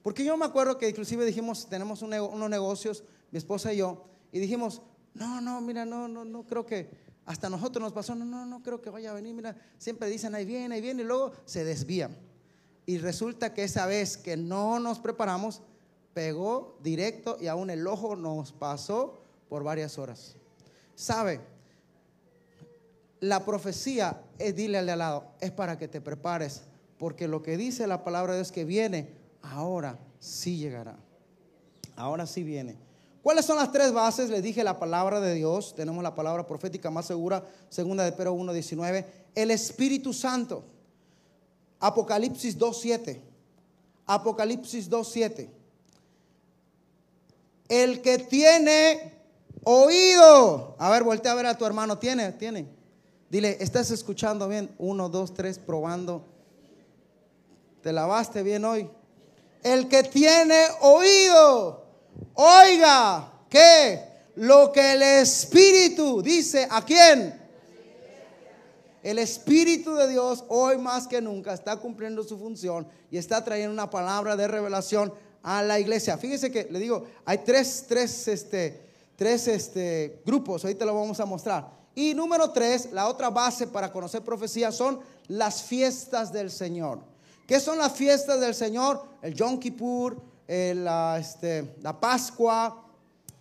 Porque yo me acuerdo que inclusive dijimos, tenemos unos negocios, mi esposa y yo, y dijimos, no, no, mira, no, no, no creo que, hasta nosotros nos pasó, no, no, no creo que vaya a venir, mira, siempre dicen, ahí viene, ahí viene, y luego se desvían. Y resulta que esa vez que no nos preparamos, pegó directo y aún el ojo nos pasó por varias horas. ¿Sabe? La profecía es, dile al de lado, es para que te prepares, porque lo que dice la palabra de Dios que viene, ahora sí llegará. Ahora sí viene. ¿Cuáles son las tres bases? Les dije la palabra de Dios. Tenemos la palabra profética más segura, segunda de Pedro 1.19. El Espíritu Santo. Apocalipsis 2.7. Apocalipsis 2.7. El que tiene Oído. A ver, voltea a ver a tu hermano. ¿Tiene? ¿Tiene? Dile, ¿estás escuchando bien? Uno, dos, tres, probando. ¿Te lavaste bien hoy? El que tiene oído, oiga, ¿qué? Lo que el Espíritu dice, ¿a quién? El Espíritu de Dios hoy más que nunca está cumpliendo su función y está trayendo una palabra de revelación a la iglesia. Fíjese que le digo, hay tres, tres, este, tres este, grupos, ahorita lo vamos a mostrar. Y número tres, la otra base para conocer profecía son las fiestas del Señor. ¿Qué son las fiestas del Señor? El Yom Kippur, la, este, la Pascua,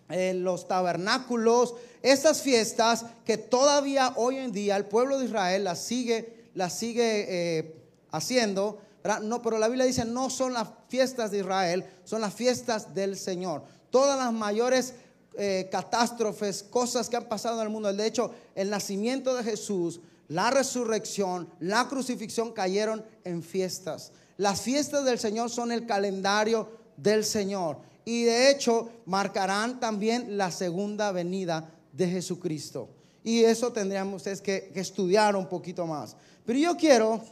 los tabernáculos, estas fiestas que todavía hoy en día el pueblo de Israel las sigue, las sigue eh, haciendo. No, pero la Biblia dice no son las fiestas de Israel, son las fiestas del Señor. Todas las mayores eh, catástrofes, cosas que han pasado en el mundo. De hecho, el nacimiento de Jesús, la resurrección, la crucifixión cayeron en fiestas. Las fiestas del Señor son el calendario del Señor. Y de hecho marcarán también la segunda venida de Jesucristo. Y eso tendríamos ustedes que, estudiar un poquito más. Pero yo quiero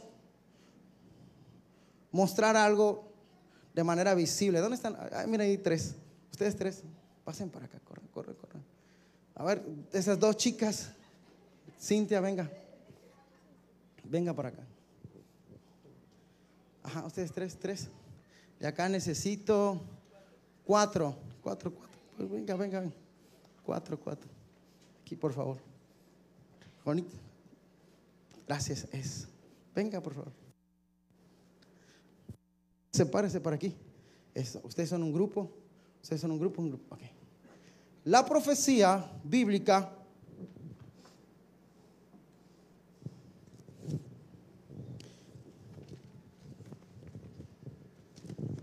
mostrar algo de manera visible. ¿Dónde están? mira ahí tres. Ustedes tres. Pasen para acá, corre, corre, corre. A ver, esas dos chicas. Cintia, venga. Venga para acá. Ajá, ustedes tres, tres. Y acá necesito cuatro. Cuatro, cuatro. Pues venga, venga, venga. Cuatro, cuatro. Aquí, por favor. Juanita. Gracias, es. Venga, por favor. Sepárese para aquí. Ustedes son un grupo. Ustedes son un grupo, un grupo. Okay. La profecía bíblica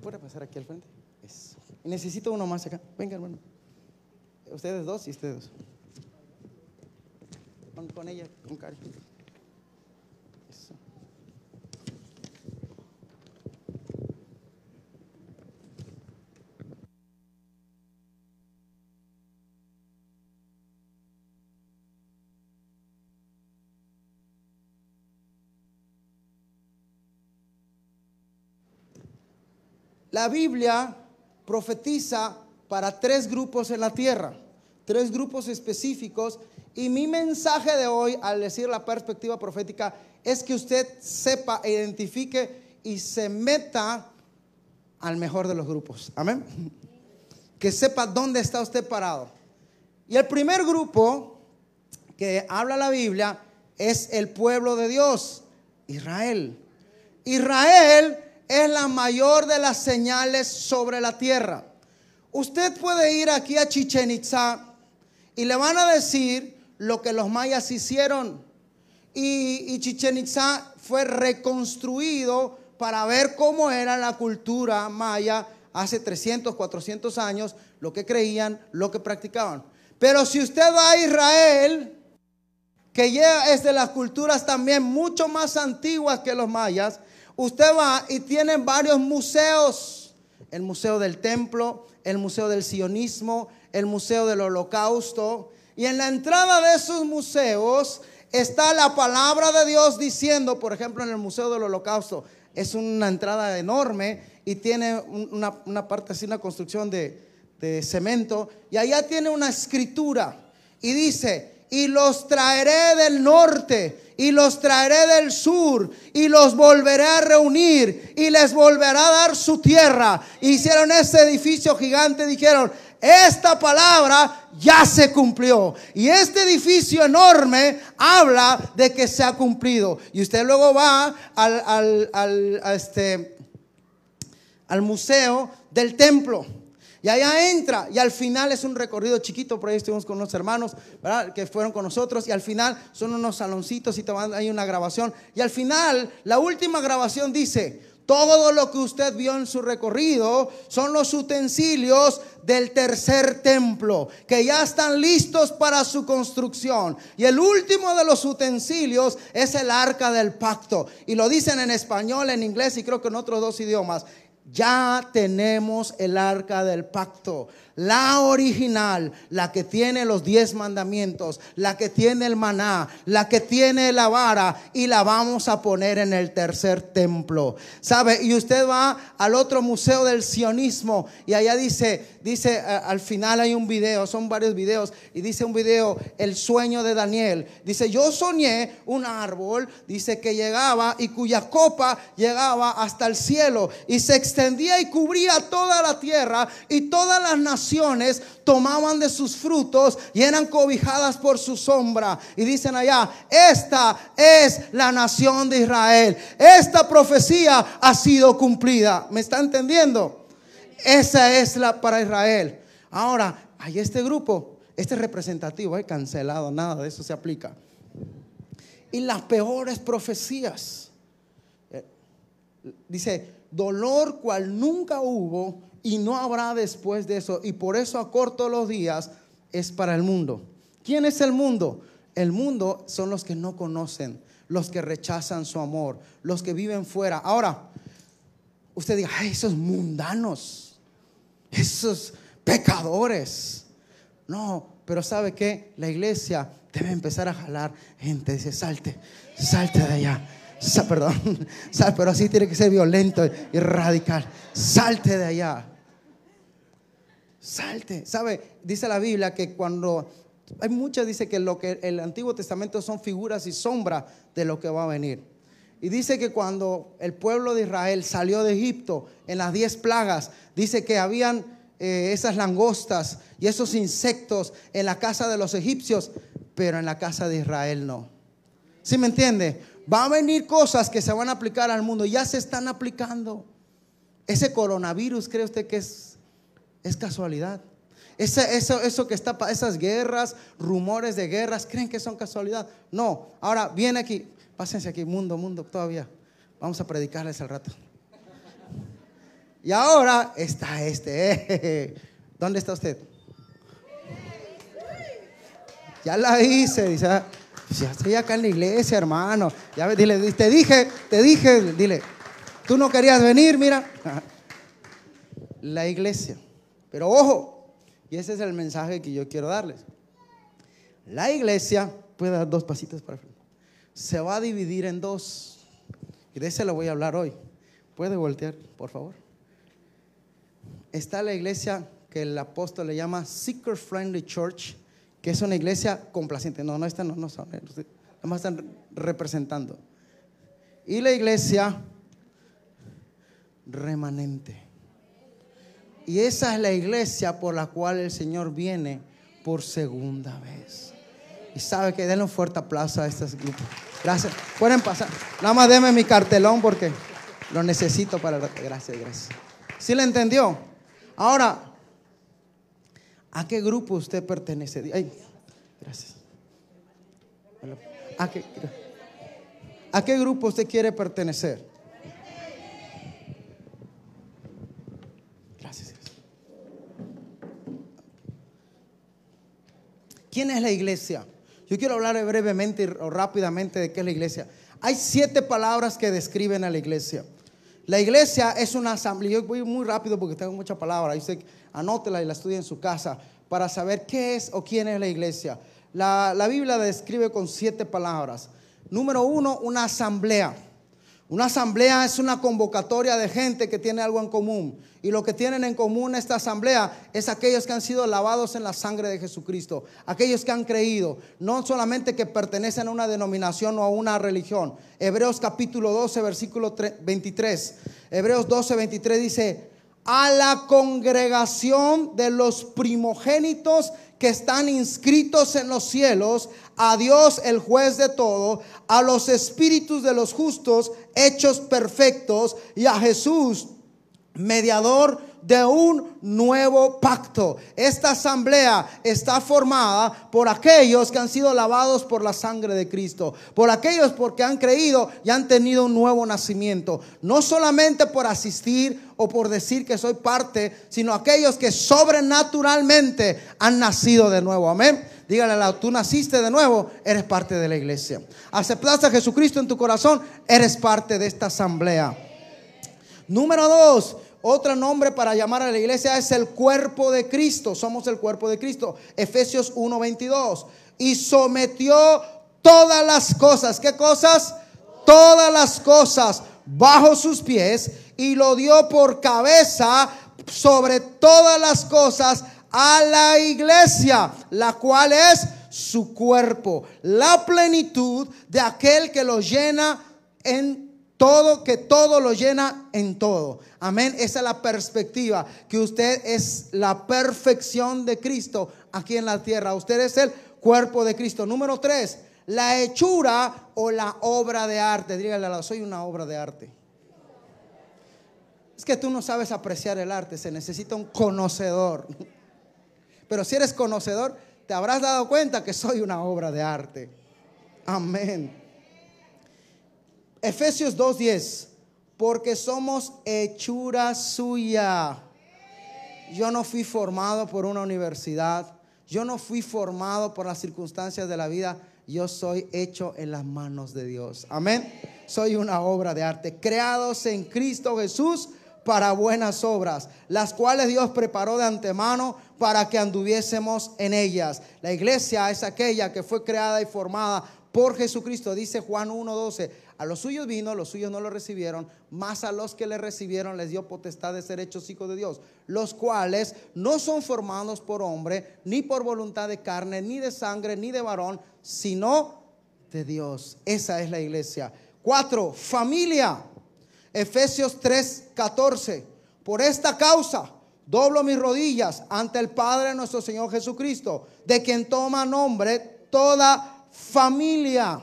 ¿Puede pasar aquí al frente? Necesito uno más acá. Venga, hermano. Ustedes dos y ustedes dos. Van con ella, con cariño. La Biblia profetiza para tres grupos en la tierra, tres grupos específicos. Y mi mensaje de hoy, al decir la perspectiva profética, es que usted sepa, identifique y se meta al mejor de los grupos. Amén. Que sepa dónde está usted parado. Y el primer grupo que habla la Biblia es el pueblo de Dios, Israel. Israel es la mayor de las señales sobre la tierra. Usted puede ir aquí a Chichen Itza y le van a decir lo que los mayas hicieron. Y, Chichen Itza fue reconstruido para ver cómo era la cultura maya hace 300, 400 años, lo que creían, lo que practicaban. Pero si usted va a Israel, que ya es de las culturas también mucho más antiguas que los mayas, usted va y tienen varios museos. El Museo del Templo, el Museo del Sionismo, el Museo del Holocausto. Y en la entrada de esos museos está la palabra de Dios diciendo, por ejemplo, en el Museo del Holocausto, es una entrada enorme y tiene una, una parte así, una construcción de, de cemento. Y allá tiene una escritura y dice, y los traeré del norte y los traeré del sur y los volveré a reunir y les volverá a dar su tierra. Hicieron ese edificio gigante, dijeron, esta palabra ya se cumplió. Y este edificio enorme habla de que se ha cumplido. Y usted luego va al, al, este, al museo del templo. Y allá entra y al final es un recorrido chiquito, por ahí estuvimos con unos hermanos que fueron con nosotros y al final son unos saloncitos y te van, hay una grabación. Y al final, la última grabación dice, todo lo que usted vio en su recorrido son los utensilios del tercer templo, que ya están listos para su construcción. Y el último de los utensilios es el arca del pacto. Y lo dicen en español, en inglés y creo que en otros dos idiomas. Ya tenemos el arca del pacto, la original, la que tiene los diez mandamientos, la que tiene el maná, la que tiene la vara y la vamos a poner en el tercer templo. ¿Sabe? Y usted va al otro museo del sionismo y allá dice, dice, al final hay un video, son varios videos y dice un video, el sueño de Daniel. Dice, yo soñé un árbol, dice que llegaba y cuya copa llegaba hasta el cielo y se extendía y cubría toda la tierra y todas las naciones tomaban de sus frutos y eran cobijadas por su sombra. Y dicen allá, esta es la nación de Israel. Esta profecía ha sido cumplida. ¿Me está entendiendo? Esa es la para Israel. Ahora, hay este grupo, este representativo, hay cancelado, nada de eso se aplica. Y las peores profecías. Dice, dolor cual nunca hubo y no habrá después de eso. Y por eso acorto los días es para el mundo. ¿Quién es el mundo? El mundo son los que no conocen, los que rechazan su amor, los que viven fuera. Ahora, usted diga, esos mundanos, esos pecadores. No, pero ¿sabe qué? La iglesia debe empezar a jalar gente. Dice, salte, salte de allá. Sa- perdón, pero así tiene que ser violento y radical. Salte de allá. Salte. ¿Sabe? Dice la Biblia que cuando hay muchas dice que lo que el Antiguo Testamento son figuras y sombras de lo que va a venir. Y dice que cuando el pueblo de Israel salió de Egipto en las diez plagas, dice que habían eh, esas langostas y esos insectos en la casa de los egipcios, pero en la casa de Israel no. ¿Sí me entiende? Va a venir cosas que se van a aplicar al mundo, ya se están aplicando. Ese coronavirus, ¿cree usted que es, es casualidad? Ese- eso, eso que está, esas guerras, rumores de guerras, ¿creen que son casualidad? No. Ahora, viene aquí, pásense aquí, mundo, mundo, todavía. Vamos a predicarles al rato. Y ahora está este. ¿Dónde está usted? Ya la hice, dice. "Ah, Ya estoy acá en la iglesia, hermano. Ya dile, te dije, te dije, dile. Tú no querías venir, mira. La iglesia. Pero ojo, y ese es el mensaje que yo quiero darles. La iglesia, puede dar dos pasitos para frente, se va a dividir en dos. Y de ese le voy a hablar hoy. ¿Puede voltear, por favor? está la iglesia que el apóstol le llama Seeker Friendly Church, que es una iglesia complaciente. No, no, esta no, no son, nada más están representando. Y la iglesia remanente. Y esa es la iglesia por la cual el Señor viene por segunda vez. Y sabe que denle un fuerte aplauso a estos grupos. Gracias. Pueden pasar. Nada más denme mi cartelón porque lo necesito para... Gracias, gracias. ¿Sí le entendió? Ahora, ¿a qué grupo usted pertenece? Ay, gracias. ¿A qué, ¿A qué grupo usted quiere pertenecer? Gracias. ¿Quién es la iglesia? Yo quiero hablar brevemente o rápidamente de qué es la iglesia. Hay siete palabras que describen a la iglesia. La iglesia es una asamblea. Yo voy muy rápido porque tengo muchas palabras. Usted anótela y la estudia en su casa para saber qué es o quién es la iglesia. La, la Biblia la describe con siete palabras. Número uno, una asamblea. Una asamblea es una convocatoria de gente que tiene algo en común. Y lo que tienen en común esta asamblea es aquellos que han sido lavados en la sangre de Jesucristo. Aquellos que han creído. No solamente que pertenecen a una denominación o a una religión. Hebreos capítulo 12, versículo 23. Hebreos 12, 23 dice, a la congregación de los primogénitos que están inscritos en los cielos, a Dios el juez de todo, a los espíritus de los justos hechos perfectos y a Jesús, mediador de un nuevo pacto. Esta asamblea está formada por aquellos que han sido lavados por la sangre de Cristo, por aquellos porque han creído y han tenido un nuevo nacimiento. No solamente por asistir o por decir que soy parte, sino aquellos que sobrenaturalmente han nacido de nuevo. Amén. Dígale, tú naciste de nuevo, eres parte de la iglesia. Aceptaste a Jesucristo en tu corazón, eres parte de esta asamblea. Número dos, otro nombre para llamar a la iglesia es el cuerpo de Cristo. Somos el cuerpo de Cristo. Efesios 1:22. Y sometió todas las cosas. ¿Qué cosas? Todas las cosas bajo sus pies y lo dio por cabeza sobre todas las cosas a la iglesia, la cual es su cuerpo, la plenitud de aquel que lo llena en todo, que todo lo llena en todo. Amén. Esa es la perspectiva, que usted es la perfección de Cristo aquí en la tierra. Usted es el cuerpo de Cristo. Número tres, la hechura o la obra de arte. Dígale, soy una obra de arte. Es que tú no sabes apreciar el arte, se necesita un conocedor. Pero si eres conocedor, te habrás dado cuenta que soy una obra de arte. Amén. Efesios 2.10, porque somos hechura suya. Yo no fui formado por una universidad, yo no fui formado por las circunstancias de la vida, yo soy hecho en las manos de Dios. Amén. Soy una obra de arte, creados en Cristo Jesús para buenas obras, las cuales Dios preparó de antemano para que anduviésemos en ellas. La iglesia es aquella que fue creada y formada por Jesucristo, dice Juan 1.12. A los suyos vino, los suyos no lo recibieron, más a los que le recibieron les dio potestad de ser hechos hijos de Dios, los cuales no son formados por hombre, ni por voluntad de carne, ni de sangre, ni de varón, sino de Dios. Esa es la iglesia. Cuatro, familia. Efesios 3:14. Por esta causa doblo mis rodillas ante el Padre nuestro Señor Jesucristo, de quien toma nombre toda familia,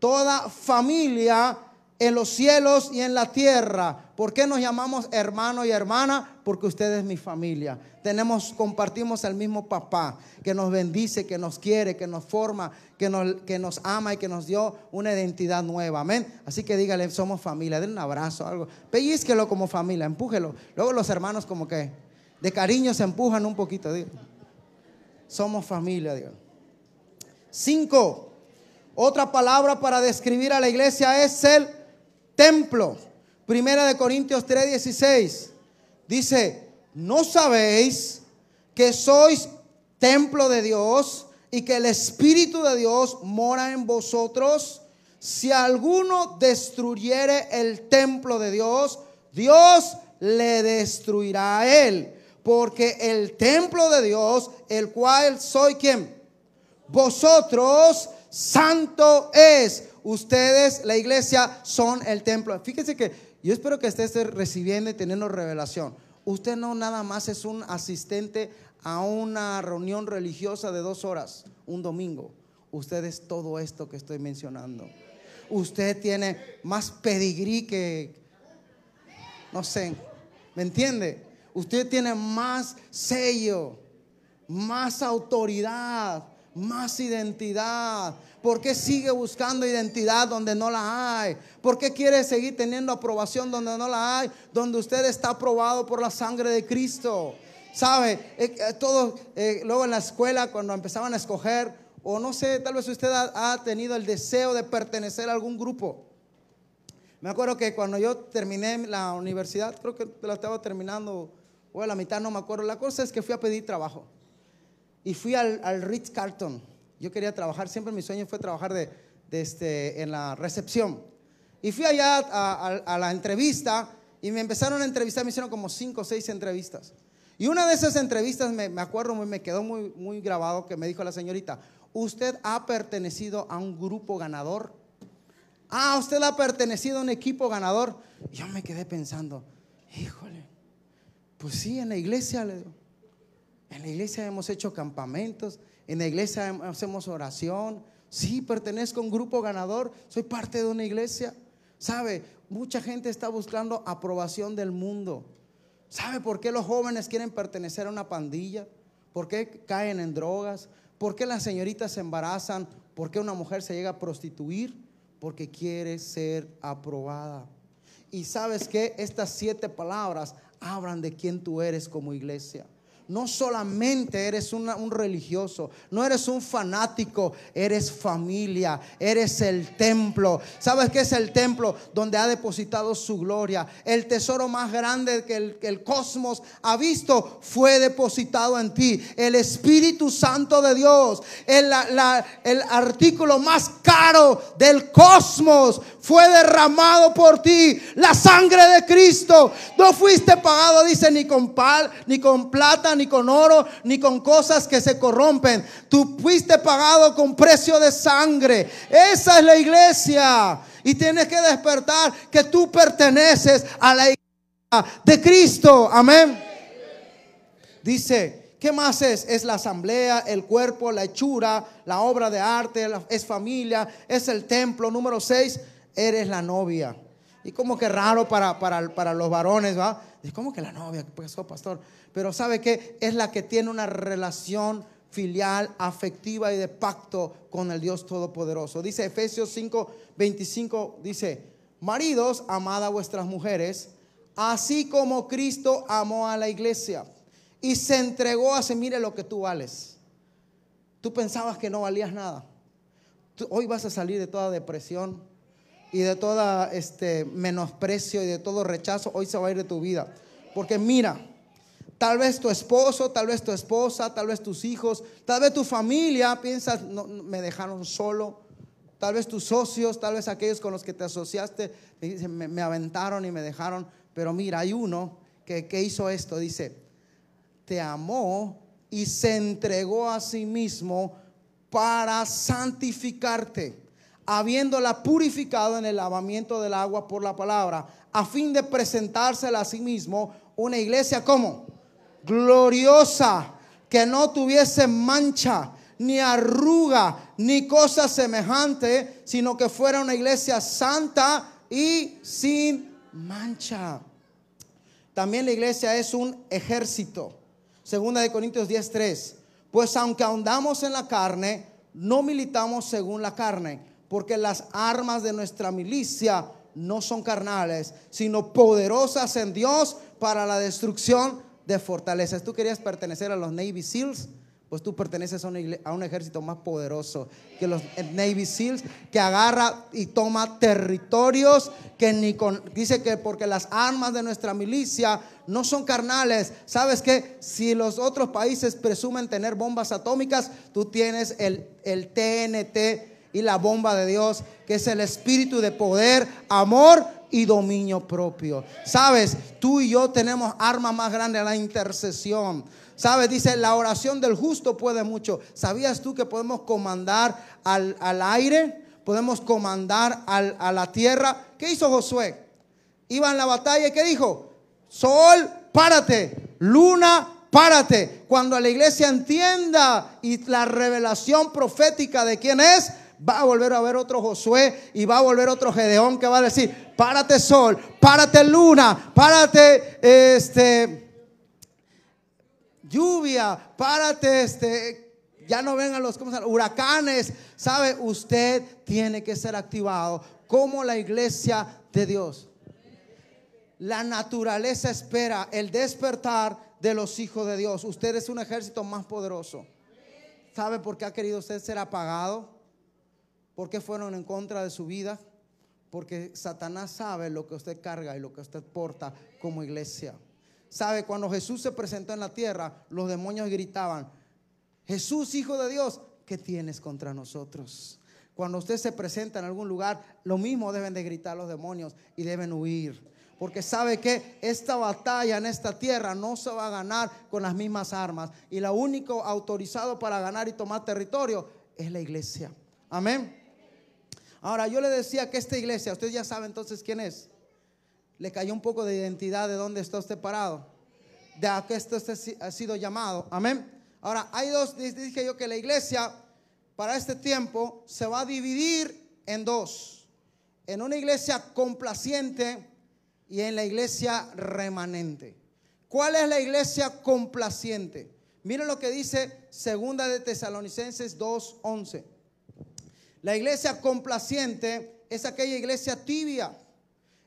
toda familia en los cielos y en la tierra. ¿Por qué nos llamamos hermano y hermana? Porque usted es mi familia. Tenemos, compartimos el mismo papá que nos bendice, que nos quiere, que nos forma, que nos, que nos ama y que nos dio una identidad nueva. Amén. Así que dígale, somos familia. Denle un abrazo, algo. Pellizquelo como familia, empújelo. Luego los hermanos como que de cariño se empujan un poquito. Somos familia, Dios. Cinco. Otra palabra para describir a la iglesia es el templo. Primera de Corintios 3:16. Dice, ¿no sabéis que sois templo de Dios y que el Espíritu de Dios mora en vosotros? Si alguno destruyere el templo de Dios, Dios le destruirá a él. porque el templo de Dios, el cual soy quien, vosotros, santo es. Ustedes, la iglesia, son el templo. Fíjense que yo espero que estés recibiendo y teniendo revelación. Usted no nada más es un asistente a una reunión religiosa de dos horas, un domingo. Usted es todo esto que estoy mencionando. Usted tiene más pedigrí que, no sé, ¿me entiende? Usted tiene más sello, más autoridad, más identidad. ¿Por qué sigue buscando identidad donde no la hay? ¿Por qué quiere seguir teniendo aprobación donde no la hay? Donde usted está aprobado por la sangre de Cristo. ¿Sabe? Eh, eh, eh, luego en la escuela, cuando empezaban a escoger, o no sé, tal vez usted ha, ha tenido el deseo de pertenecer a algún grupo. Me acuerdo que cuando yo terminé la universidad, creo que la estaba terminando, o a la mitad, no me acuerdo. La cosa es que fui a pedir trabajo. Y fui al, al Ritz Carlton. Yo quería trabajar, siempre mi sueño fue trabajar de, este, en la recepción. Y fui allá a, la entrevista y me empezaron a entrevistar, me hicieron como cinco o seis entrevistas. Y una de esas entrevistas me, acuerdo, muy, me quedó muy, grabado que me dijo la señorita, ¿usted ha pertenecido a un grupo ganador? Ah, usted ha pertenecido a un equipo ganador. Yo me quedé pensando, híjole, pues sí, en la iglesia, en la iglesia hemos hecho campamentos, en la iglesia hacemos oración. Sí, pertenezco a un grupo ganador, soy parte de una iglesia. ¿Sabe? Mucha gente está buscando aprobación del mundo. ¿Sabe por qué los jóvenes quieren pertenecer a una pandilla? ¿Por qué caen en drogas? ¿Por qué las señoritas se embarazan? ¿Por qué una mujer se llega a prostituir? Porque quiere ser aprobada. Y sabes que estas siete palabras hablan de quién tú eres como iglesia. No solamente eres un religioso, no eres un fanático, eres familia, eres el templo. ¿Sabes qué es el templo? Donde ha depositado su gloria. El tesoro más grande que el, cosmos ha visto fue depositado en ti. El Espíritu Santo de Dios, el, el artículo más caro del cosmos fue derramado por ti. La sangre de Cristo. No fuiste pagado, dice, ni con pal, ni con plata, ni con oro, ni con cosas que se corrompen. Tú fuiste pagado con precio de sangre. Esa es la iglesia. Y tienes que despertar que tú perteneces a la iglesia de Cristo. Amén. Dice, ¿qué más es? Es la asamblea, el cuerpo, la hechura, la obra de arte, es familia, es el templo. Número 6, eres la novia. Y como que raro para, para, para los varones, ¿va? Dice, ¿cómo que la novia? ¿Qué pasó, pastor? Pero ¿sabe qué? Es la que tiene una relación filial, afectiva y de pacto con el Dios Todopoderoso. Dice Efesios 5, 25, dice, maridos, amad a vuestras mujeres, así como Cristo amó a la iglesia y se entregó a hacer, mire lo que tú vales. Tú pensabas que no valías nada. Hoy vas a salir de toda depresión y de todo este menosprecio y de todo rechazo. Hoy se va a ir de tu vida. Porque mira, tal vez tu esposo, tal vez tu esposa, tal vez tus hijos, tal vez tu familia piensas, no, me dejaron solo. Tal vez tus socios, tal vez aquellos con los que te asociaste, me, me aventaron y me dejaron. Pero mira, hay uno que, que hizo esto, dice, te amó y se entregó a sí mismo para santificarte, habiéndola purificado en el lavamiento del agua por la palabra, a fin de presentársela a sí mismo una iglesia como gloriosa, que no tuviese mancha, ni arruga, ni cosa semejante, sino que fuera una iglesia santa y sin mancha. También la iglesia es un ejército. Segunda de Corintios 10:3. Pues aunque ahondamos en la carne, no militamos según la carne, porque las armas de nuestra milicia no son carnales, sino poderosas en Dios para la destrucción de fortalezas. ¿Tú querías pertenecer a los Navy SEALs? Pues tú perteneces a un, ejército más poderoso que los Navy SEALs, que agarra y toma territorios que ni con, dice que porque las armas de nuestra milicia no son carnales. ¿Sabes que Si los otros países presumen tener bombas atómicas, tú tienes el, el TNT y la bomba de Dios, que es el espíritu de poder, amor y dominio propio. Sabes, tú y yo tenemos arma más grande, la intercesión. Sabes, dice, la oración del justo puede mucho. ¿Sabías tú que podemos comandar al, al aire? Podemos comandar al- a la tierra. ¿Qué hizo Josué? Iba en la batalla y ¿qué dijo? Sol, párate. Luna, párate. Cuando la iglesia entienda y la revelación profética de quién es, va a volver a ver otro Josué y va a volver otro Gedeón que va a decir, párate sol, párate luna, párate este lluvia, párate este ya no vengan los ¿cómo huracanes, sabe, usted tiene que ser activado como la iglesia de Dios. La naturaleza espera el despertar de los hijos de Dios. Usted es un ejército más poderoso. ¿Sabe por qué ha querido usted ser apagado? ¿Por qué fueron en contra de su vida? Porque Satanás sabe lo que usted carga y lo que usted porta como iglesia. ¿Sabe? Cuando Jesús se presentó en la tierra, los demonios gritaban, Jesús, Hijo de Dios, ¿qué tienes contra nosotros? Cuando usted se presenta en algún lugar, lo mismo deben de gritar los demonios y deben huir. Porque sabe que esta batalla en esta tierra no se va a ganar con las mismas armas. Y lo único autorizado para ganar y tomar territorio es la iglesia. Amén. Ahora, yo le decía que esta iglesia, usted ya sabe entonces quién es. Le cayó un poco de identidad de dónde está usted parado. De a qué usted ha sido llamado. Amén. Ahora, hay dos, dije yo que la iglesia para este tiempo se va a dividir en dos. En una iglesia complaciente y en la iglesia remanente. ¿Cuál es la iglesia complaciente? Miren lo que dice Segunda de Tesalonicenses 2:11. La iglesia complaciente es aquella iglesia tibia.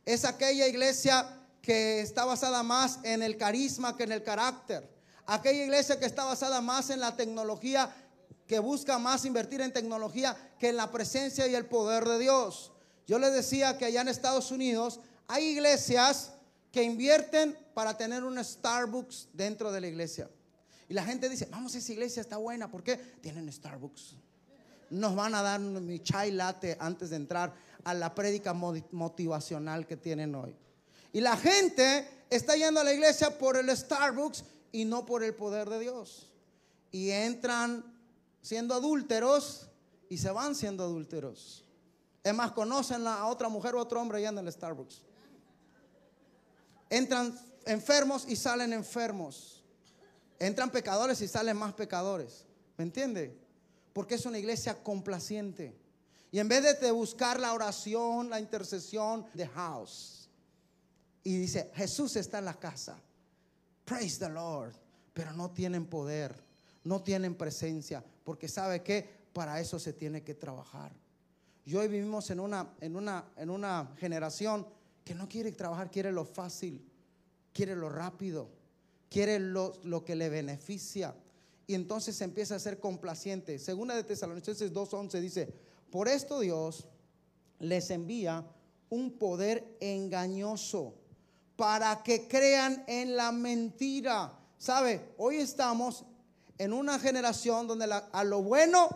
Es aquella iglesia que está basada más en el carisma que en el carácter. Aquella iglesia que está basada más en la tecnología, que busca más invertir en tecnología que en la presencia y el poder de Dios. Yo les decía que allá en Estados Unidos hay iglesias que invierten para tener un Starbucks dentro de la iglesia. Y la gente dice, vamos, esa iglesia está buena. ¿Por qué? Tienen Starbucks. Nos van a dar mi chai latte antes de entrar a la prédica motivacional que tienen hoy. Y la gente está yendo a la iglesia por el Starbucks y no por el poder de Dios. Y entran siendo adúlteros y se van siendo adúlteros. Es más, conocen a otra mujer o otro hombre allá en el Starbucks. Entran enfermos y salen enfermos. Entran pecadores y salen más pecadores. ¿Me entiende? Porque es una iglesia complaciente. Y en vez de buscar la oración, la intercesión, the house. Y dice, Jesús está en la casa. Praise the Lord. Pero no tienen poder, no tienen presencia. Porque sabe que para eso se tiene que trabajar. Y hoy vivimos en una, en una, en una generación que no quiere trabajar, quiere lo fácil, quiere lo rápido, quiere lo, lo que le beneficia. Y entonces empieza a ser complaciente. Segunda de Tesalonicenses 2.11 dice, por esto Dios les envía un poder engañoso para que crean en la mentira. ¿Sabe? Hoy estamos en una generación donde la- a lo bueno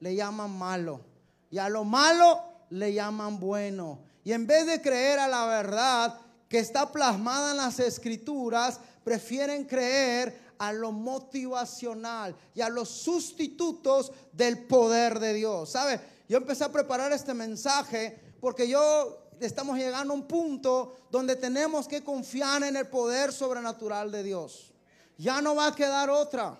le llaman malo y a lo malo le llaman bueno. Y en vez de creer a la verdad que está plasmada en las escrituras, prefieren creer a lo motivacional y a los sustitutos del poder de Dios. ¿Sabe? Yo empecé a preparar este mensaje porque yo estamos llegando a un punto donde tenemos que confiar en el poder sobrenatural de Dios. Ya no va a quedar otra.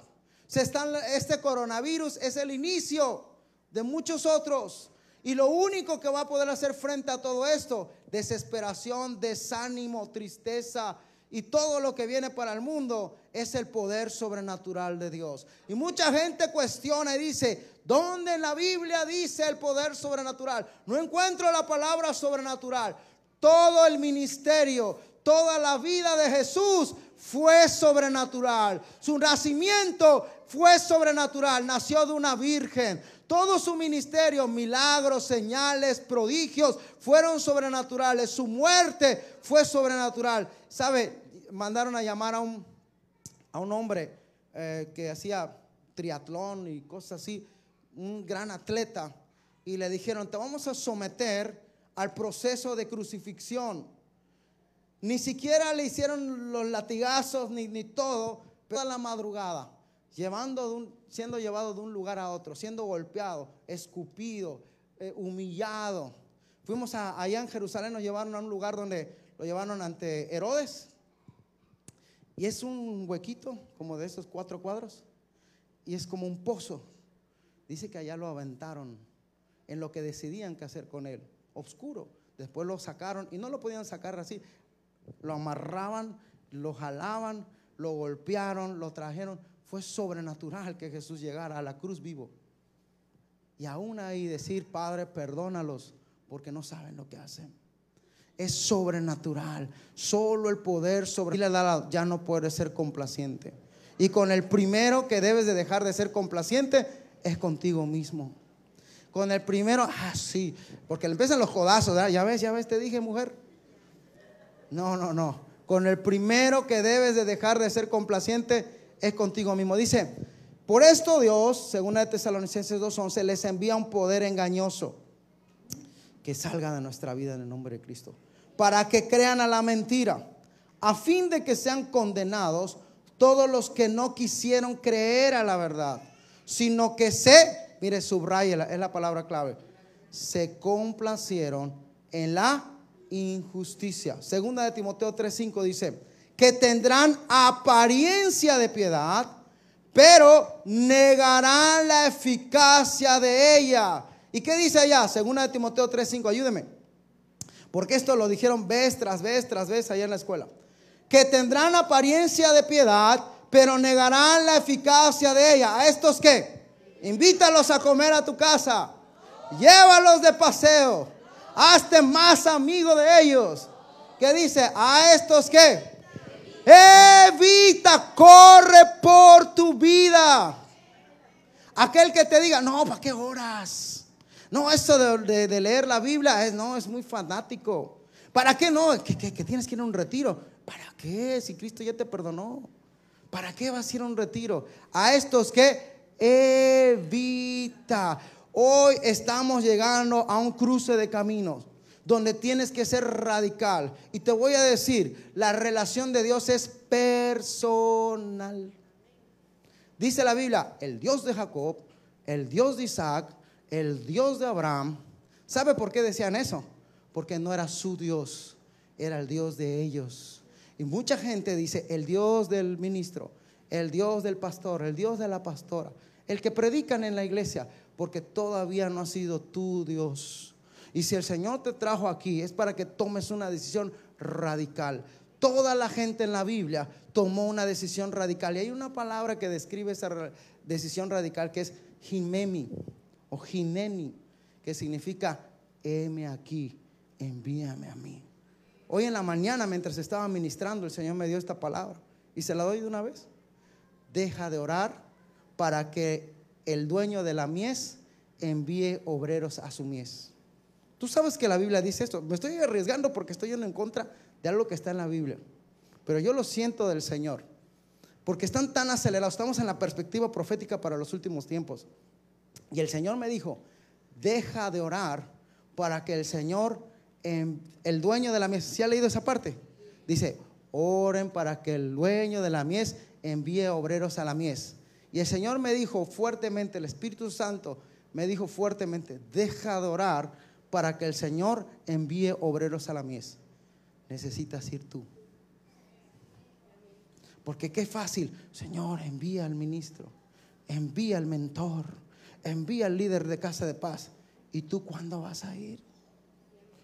Se están, este coronavirus es el inicio de muchos otros. Y lo único que va a poder hacer frente a todo esto, desesperación, desánimo, tristeza y todo lo que viene para el mundo, es el poder sobrenatural de Dios. Y mucha gente cuestiona y dice, ¿dónde en la Biblia dice el poder sobrenatural? No encuentro la palabra sobrenatural. Todo el ministerio, toda la vida de Jesús fue sobrenatural. Su nacimiento fue sobrenatural. Nació de una virgen. Todo su ministerio, milagros, señales, prodigios, fueron sobrenaturales. Su muerte fue sobrenatural. ¿Sabe? Mandaron a llamar a un, a un hombre eh, que hacía triatlón y cosas así, un gran atleta, y le dijeron, te vamos a someter al proceso de crucifixión. Ni siquiera le hicieron los latigazos ni, ni todo, pero a la madrugada, llevando de un- siendo llevado de un lugar a otro, siendo golpeado, escupido, eh, humillado. Fuimos a- allá en Jerusalén, nos llevaron a un lugar donde lo llevaron ante Herodes. Y es un huequito, como de esos cuatro cuadros, y es como un pozo. Dice que allá lo aventaron en lo que decidían qué hacer con él, oscuro. Después lo sacaron y no lo podían sacar así. Lo amarraban, lo jalaban, lo golpearon, lo trajeron. Fue sobrenatural que Jesús llegara a la cruz vivo. Y aún ahí decir, Padre, perdónalos, porque no saben lo que hacen. Es sobrenatural. Solo el poder sobre la- ya no puedes ser complaciente. Y con el primero que debes de dejar de ser complaciente es contigo mismo. Con el primero, ah, sí, porque le empiezan los codazos, ¿verdad? ya ves, ya ves, te dije, mujer. No, no, no. Con el primero que debes de dejar de ser complaciente es contigo mismo. Dice, por esto Dios, según de Tesalonicenses 2.11, les envía un poder engañoso que salga de nuestra vida en el nombre de Cristo. Para que crean a la mentira, a fin de que sean condenados todos los que no quisieron creer a la verdad, sino que se, mire, subraya, es la palabra clave, se complacieron en la injusticia. Segunda de Timoteo 3:5 dice, que tendrán apariencia de piedad, pero negarán la eficacia de ella. ¿Y qué dice allá? Segunda de Timoteo 3:5, ayúdeme. Porque esto lo dijeron vez tras vez tras vez allá en la escuela. Que tendrán apariencia de piedad, pero negarán la eficacia de ella. ¿A estos qué? Invítalos a comer a tu casa. Llévalos de paseo. Hazte más amigo de ellos. ¿Qué dice? A estos qué? Evita, corre por tu vida. Aquel que te diga, no, ¿para qué horas? No, eso de, de- leer la Biblia es, no, es muy fanático. ¿Para qué no? ¿Que, que- que tienes que ir a un retiro. ¿Para qué? Si Cristo ya te perdonó. ¿Para qué vas a ir a un retiro? A estos que evita. Hoy estamos llegando a un cruce de caminos donde tienes que ser radical. Y te voy a decir, la relación de Dios es personal. Dice la Biblia, el Dios de Jacob, el Dios de Isaac, el Dios de Abraham. ¿Sabe por qué decían eso? Porque no era su Dios, era el Dios de ellos. Y mucha gente dice, el Dios del ministro, el Dios del pastor, el Dios de la pastora, el que predican en la iglesia, porque todavía no ha sido tu Dios. Y si el Señor te trajo aquí es para que tomes una decisión radical. Toda la gente en la Biblia tomó una decisión radical. Y hay una palabra que describe esa decisión radical que es Jimemi o que significa, heme aquí, envíame a mí. Hoy en la mañana, mientras estaba ministrando, el Señor me dio esta palabra y se la doy de una vez. Deja de orar para que el dueño de la mies envíe obreros a su mies. Tú sabes que la Biblia dice esto. Me estoy arriesgando porque estoy yendo en contra de algo que está en la Biblia. Pero yo lo siento del Señor. Porque están tan acelerados. Estamos en la perspectiva profética para los últimos tiempos. Y el Señor me dijo, deja de orar para que el Señor, em, el dueño de la mies, ¿se ha leído esa parte? Dice, oren para que el dueño de la mies envíe obreros a la mies. Y el Señor me dijo fuertemente, el Espíritu Santo me dijo fuertemente, deja de orar para que el Señor envíe obreros a la mies. Necesitas ir tú. Porque qué fácil, Señor, envía al ministro, envía al mentor, envía al líder de casa de paz. ¿Y tú cuándo vas a ir?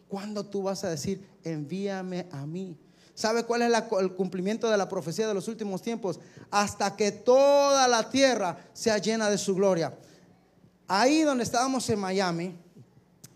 ¿Cuándo tú vas a decir, envíame a mí? ¿Sabe cuál es el cumplimiento de la profecía de los últimos tiempos? Hasta que toda la tierra sea llena de su gloria. Ahí donde estábamos en Miami,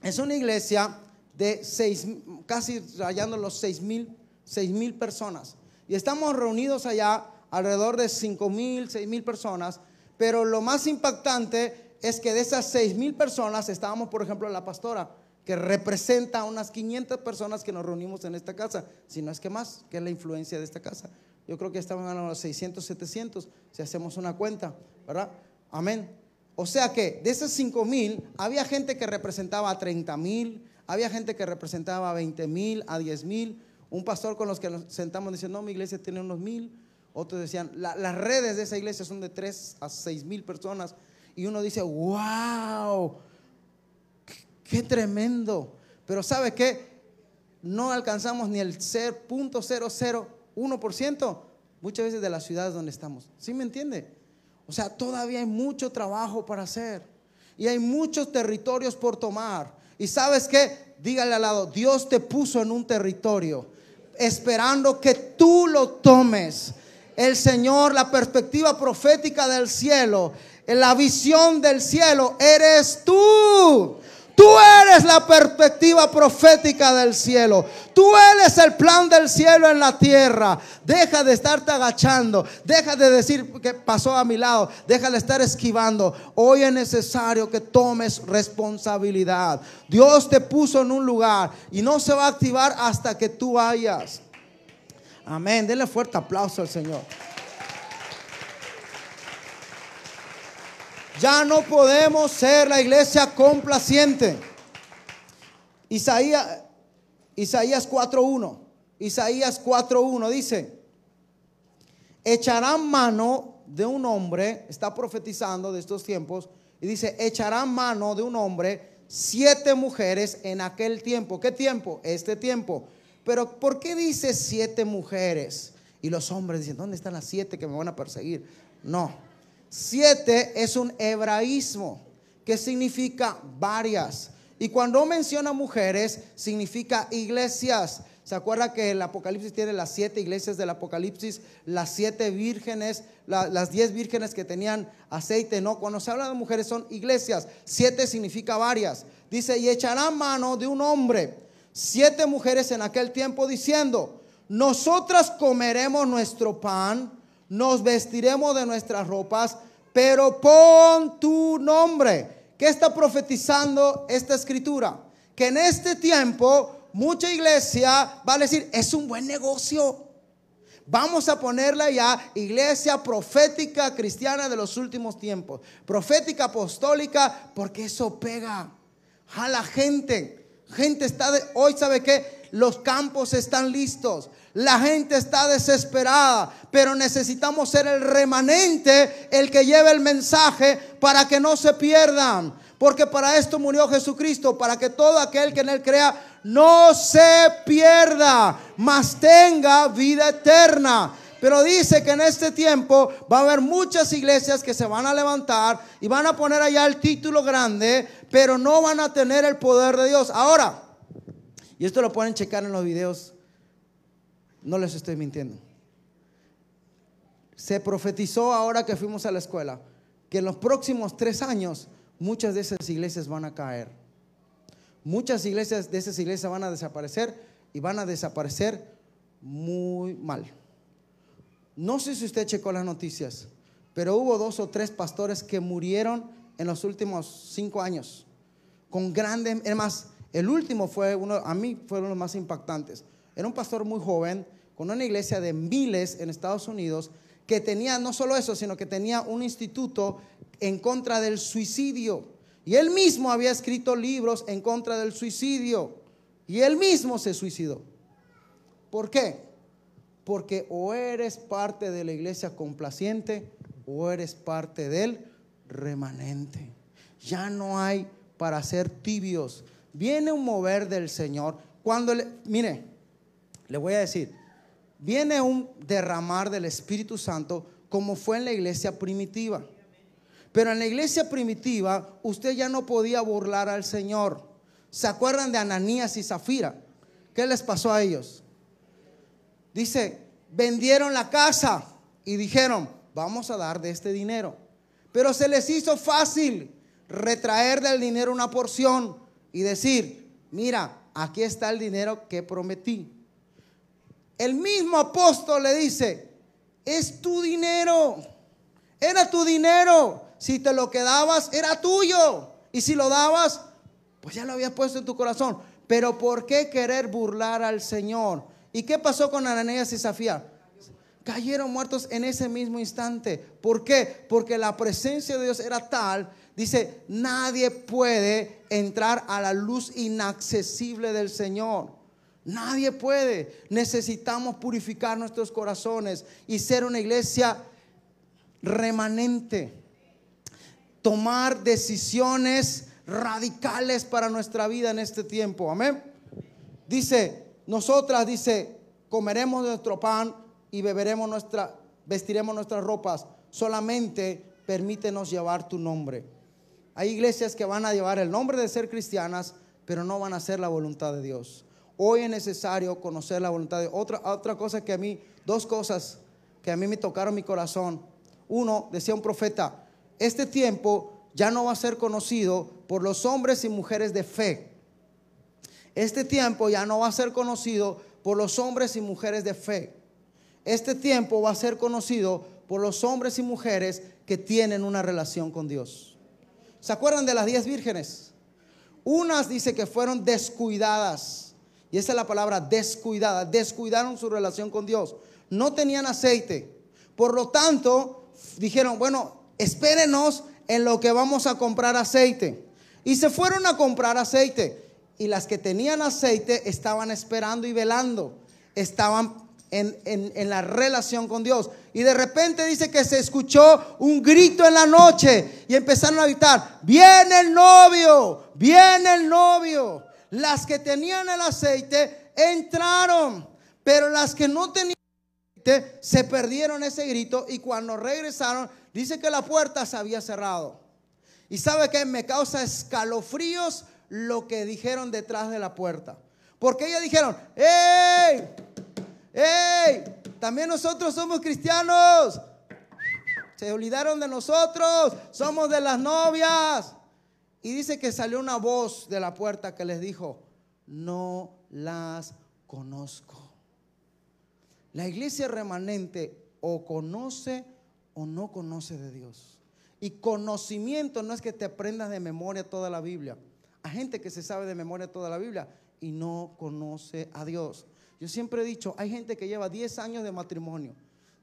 es una iglesia de seis, casi rayando los seis mil, seis mil personas. Y estamos reunidos allá alrededor de cinco mil, seis mil personas. Pero lo más impactante es que de esas seis mil personas estábamos, por ejemplo, la pastora, que representa a unas 500 personas que nos reunimos en esta casa. Si no es que más, que es la influencia de esta casa. Yo creo que estaban a los 600, 700, si hacemos una cuenta, ¿verdad? Amén. O sea que de esas 5 mil, había gente que representaba a 30 mil, Había gente que representaba a 20 mil, a 10 mil. Un pastor con los que nos sentamos dice, no, mi iglesia tiene unos mil. Otros decían, "La- las redes de esa iglesia son de 3 a 6 mil personas. Y uno dice, wow, qué, tremendo. Pero ¿sabe qué? No alcanzamos ni el 0.001% muchas veces de las ciudades donde estamos. ¿Sí me entiende? O sea, todavía hay mucho trabajo para hacer. Y hay muchos territorios por tomar. Y sabes qué? Dígale al lado, Dios te puso en un territorio esperando que tú lo tomes. El Señor, la perspectiva profética del cielo, la visión del cielo, eres tú. Tú eres la perspectiva profética del cielo. Tú eres el plan del cielo en la tierra. Deja de estarte agachando. Deja de decir que pasó a mi lado. Deja de estar esquivando. Hoy es necesario que tomes responsabilidad. Dios te puso en un lugar y no se va a activar hasta que tú vayas. Amén. Denle fuerte aplauso al Señor. Ya no podemos ser la iglesia complaciente. Isaías, Isaías 4.1. Isaías 4.1 dice, echarán mano de un hombre, está profetizando de estos tiempos, y dice, echarán mano de un hombre siete mujeres en aquel tiempo. ¿Qué tiempo? Este tiempo. Pero ¿por qué dice siete mujeres? Y los hombres dicen, ¿dónde están las siete que me van a perseguir? No. Siete es un hebraísmo que significa varias. Y cuando menciona mujeres, significa iglesias. ¿Se acuerda que el Apocalipsis tiene las siete iglesias del Apocalipsis? Las siete vírgenes, la- las diez vírgenes que tenían aceite. No, cuando se habla de mujeres son iglesias. Siete significa varias. Dice, y echarán mano de un hombre. Siete mujeres en aquel tiempo diciendo, nosotras comeremos nuestro pan, nos vestiremos de nuestras ropas, pero pon tu nombre. ¿Qué está profetizando esta escritura? Que en este tiempo mucha iglesia va a decir, es un buen negocio. Vamos a ponerla ya iglesia profética cristiana de los últimos tiempos. Profética apostólica, porque eso pega a la gente. Gente está de, hoy sabe que los campos están listos. La gente está desesperada, pero necesitamos ser el remanente, el que lleve el mensaje para que no se pierdan. Porque para esto murió Jesucristo, para que todo aquel que en él crea no se pierda, mas tenga vida eterna. Pero dice que en este tiempo va a haber muchas iglesias que se van a levantar y van a poner allá el título grande, pero no van a tener el poder de Dios. Ahora, y esto lo pueden checar en los videos, no les estoy mintiendo. Se profetizó ahora que fuimos a la escuela que en los próximos tres años muchas de esas iglesias van a caer. Muchas iglesias de esas iglesias van a desaparecer y van a desaparecer muy mal. No sé si usted checó las noticias, pero hubo dos o tres pastores que murieron en los últimos cinco años. Con grandes, es más, el último fue uno, a mí fue uno de los más impactantes. Era un pastor muy joven, con una iglesia de miles en Estados Unidos, que tenía no solo eso, sino que tenía un instituto en contra del suicidio. Y él mismo había escrito libros en contra del suicidio. Y él mismo se suicidó. ¿Por qué? Porque o eres parte de la iglesia complaciente o eres parte del remanente. Ya no hay para ser tibios. Viene un mover del Señor. Cuando le, mire, le voy a decir, viene un derramar del Espíritu Santo como fue en la iglesia primitiva. Pero en la iglesia primitiva usted ya no podía burlar al Señor. ¿Se acuerdan de Ananías y Zafira? ¿Qué les pasó a ellos? Dice, vendieron la casa y dijeron, vamos a dar de este dinero. Pero se les hizo fácil retraer del dinero una porción y decir, mira, aquí está el dinero que prometí. El mismo apóstol le dice, es tu dinero, era tu dinero. Si te lo quedabas, era tuyo. Y si lo dabas, pues ya lo habías puesto en tu corazón. Pero ¿por qué querer burlar al Señor? ¿Y qué pasó con Ananías y Zafía? Cayeron muertos en ese mismo instante. ¿Por qué? Porque la presencia de Dios era tal dice, nadie puede entrar a la luz inaccesible del Señor. Nadie puede. Necesitamos purificar nuestros corazones y ser una iglesia remanente. Tomar decisiones radicales para nuestra vida en este tiempo. Amén. Dice, nosotras, dice, comeremos nuestro pan y beberemos nuestra, vestiremos nuestras ropas. Solamente permítenos llevar tu nombre. Hay iglesias que van a llevar el nombre de ser cristianas, pero no van a hacer la voluntad de Dios. Hoy es necesario conocer la voluntad de otra otra cosa que a mí dos cosas que a mí me tocaron mi corazón. Uno, decía un profeta, este tiempo ya no va a ser conocido por los hombres y mujeres de fe. Este tiempo ya no va a ser conocido por los hombres y mujeres de fe. Este tiempo va a ser conocido por los hombres y mujeres que tienen una relación con Dios. ¿Se acuerdan de las diez vírgenes? Unas dice que fueron descuidadas. Y esa es la palabra descuidada. Descuidaron su relación con Dios. No tenían aceite. Por lo tanto, dijeron, bueno, espérenos en lo que vamos a comprar aceite. Y se fueron a comprar aceite. Y las que tenían aceite estaban esperando y velando. Estaban en, en, la relación con Dios. Y de repente dice que se escuchó un grito en la noche y empezaron a gritar, viene el novio, viene el novio. Las que tenían el aceite entraron, pero las que no tenían aceite se perdieron ese grito y cuando regresaron dice que la puerta se había cerrado. Y sabe que me causa escalofríos lo que dijeron detrás de la puerta. Porque ellos dijeron, ¡Ey! ¡Ey! También nosotros somos cristianos. Se olvidaron de nosotros. Somos de las novias. Y dice que salió una voz de la puerta que les dijo, no las conozco. La iglesia remanente o conoce o no conoce de Dios. Y conocimiento no es que te aprendas de memoria toda la Biblia. Hay gente que se sabe de memoria toda la Biblia y no conoce a Dios. Yo siempre he dicho, hay gente que lleva 10 años de matrimonio,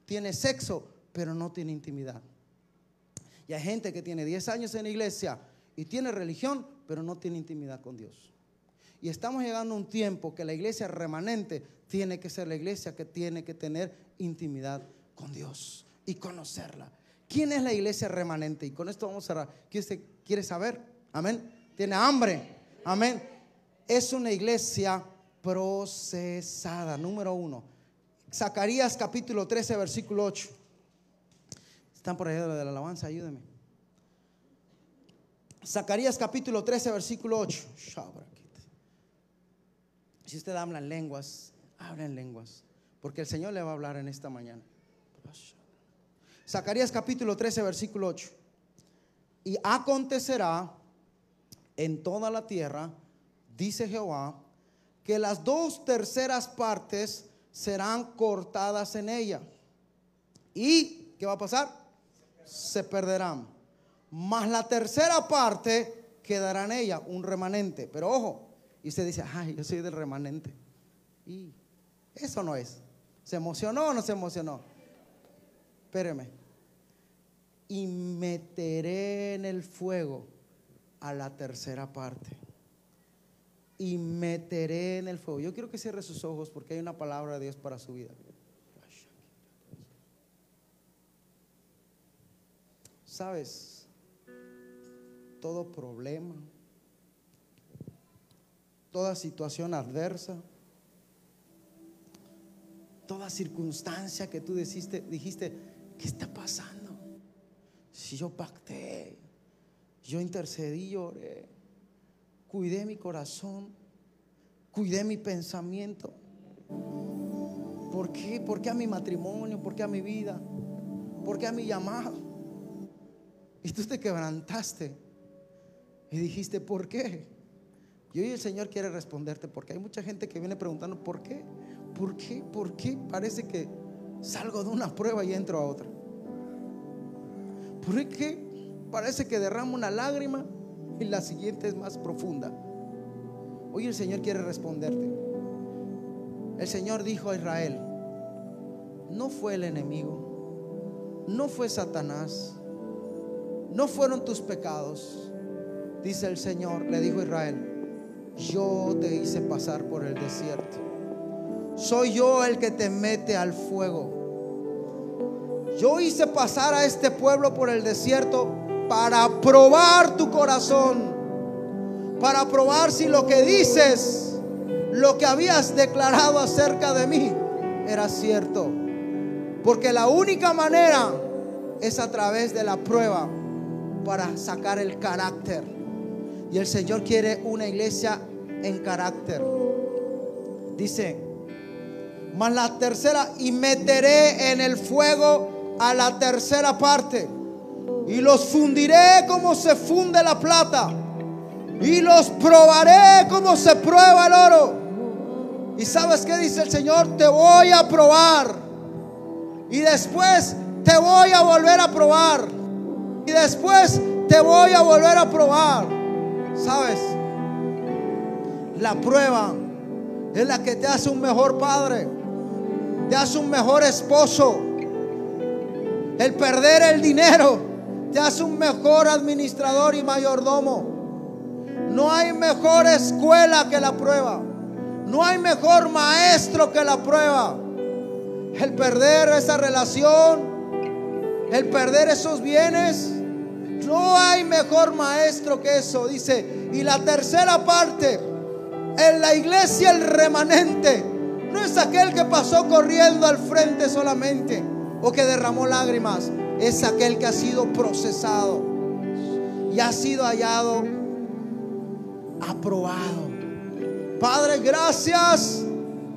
tiene sexo, pero no tiene intimidad. Y hay gente que tiene 10 años en la iglesia y tiene religión, pero no tiene intimidad con Dios. Y estamos llegando a un tiempo que la iglesia remanente tiene que ser la iglesia que tiene que tener intimidad con Dios y conocerla. ¿Quién es la iglesia remanente? Y con esto vamos a cerrar. ¿Quiere, quiere saber? Amén. Tiene hambre. Amén. Es una iglesia procesada. Número uno. Zacarías capítulo 13, versículo 8. Están por ahí de la alabanza, ayúdenme. Zacarías capítulo 13, versículo 8. Si usted habla en lenguas, habla en lenguas. Porque el Señor le va a hablar en esta mañana. Zacarías capítulo 13, versículo 8. Y acontecerá en toda la tierra, dice Jehová, que las dos terceras partes serán cortadas en ella. ¿Y qué va a pasar? Se perderán. Más la tercera parte quedará en ella, un remanente. Pero ojo, y usted dice, ay, yo soy del remanente. Y eso no es. ¿Se emocionó o no se emocionó? Espéreme y meteré en el fuego a la tercera parte. Y meteré en el fuego. Yo quiero que cierre sus ojos porque hay una palabra de Dios para su vida. ¿Sabes? Todo problema, toda situación adversa, toda circunstancia que tú dijiste, dijiste ¿qué está pasando? Si yo pacté, yo intercedí, lloré, cuidé mi corazón, cuidé mi pensamiento. ¿Por qué? ¿Por qué a mi matrimonio? ¿Por qué a mi vida? ¿Por qué a mi llamado? Y tú te quebrantaste y dijiste, ¿por qué? Y hoy el Señor quiere responderte porque hay mucha gente que viene preguntando, ¿por qué? ¿Por qué? ¿Por qué? Parece que salgo de una prueba y entro a otra. ¿Por qué? Parece que derrama una lágrima y la siguiente es más profunda. Hoy el Señor quiere responderte. El Señor dijo a Israel, no fue el enemigo, no fue Satanás, no fueron tus pecados, dice el Señor, le dijo Israel, yo te hice pasar por el desierto. Soy yo el que te mete al fuego. Yo hice pasar a este pueblo por el desierto para probar tu corazón, para probar si lo que dices, lo que habías declarado acerca de mí, era cierto. Porque la única manera es a través de la prueba para sacar el carácter. Y el Señor quiere una iglesia en carácter. Dice, mas la tercera, y meteré en el fuego a la tercera parte, y los fundiré como se funde la plata, y los probaré como se prueba el oro. Y sabes qué dice el Señor, te voy a probar, y después te voy a volver a probar, y después te voy a volver a probar. ¿Sabes? La prueba es la que te hace un mejor padre, te hace un mejor esposo. El perder el dinero te hace un mejor administrador y mayordomo. No hay mejor escuela que la prueba. No hay mejor maestro que la prueba. El perder esa relación, el perder esos bienes, no hay mejor maestro que eso. Dice, y la tercera parte, en la iglesia el remanente, no es aquel que pasó corriendo al frente solamente o que derramó lágrimas, es aquel que ha sido procesado y ha sido hallado, aprobado. Padre, gracias,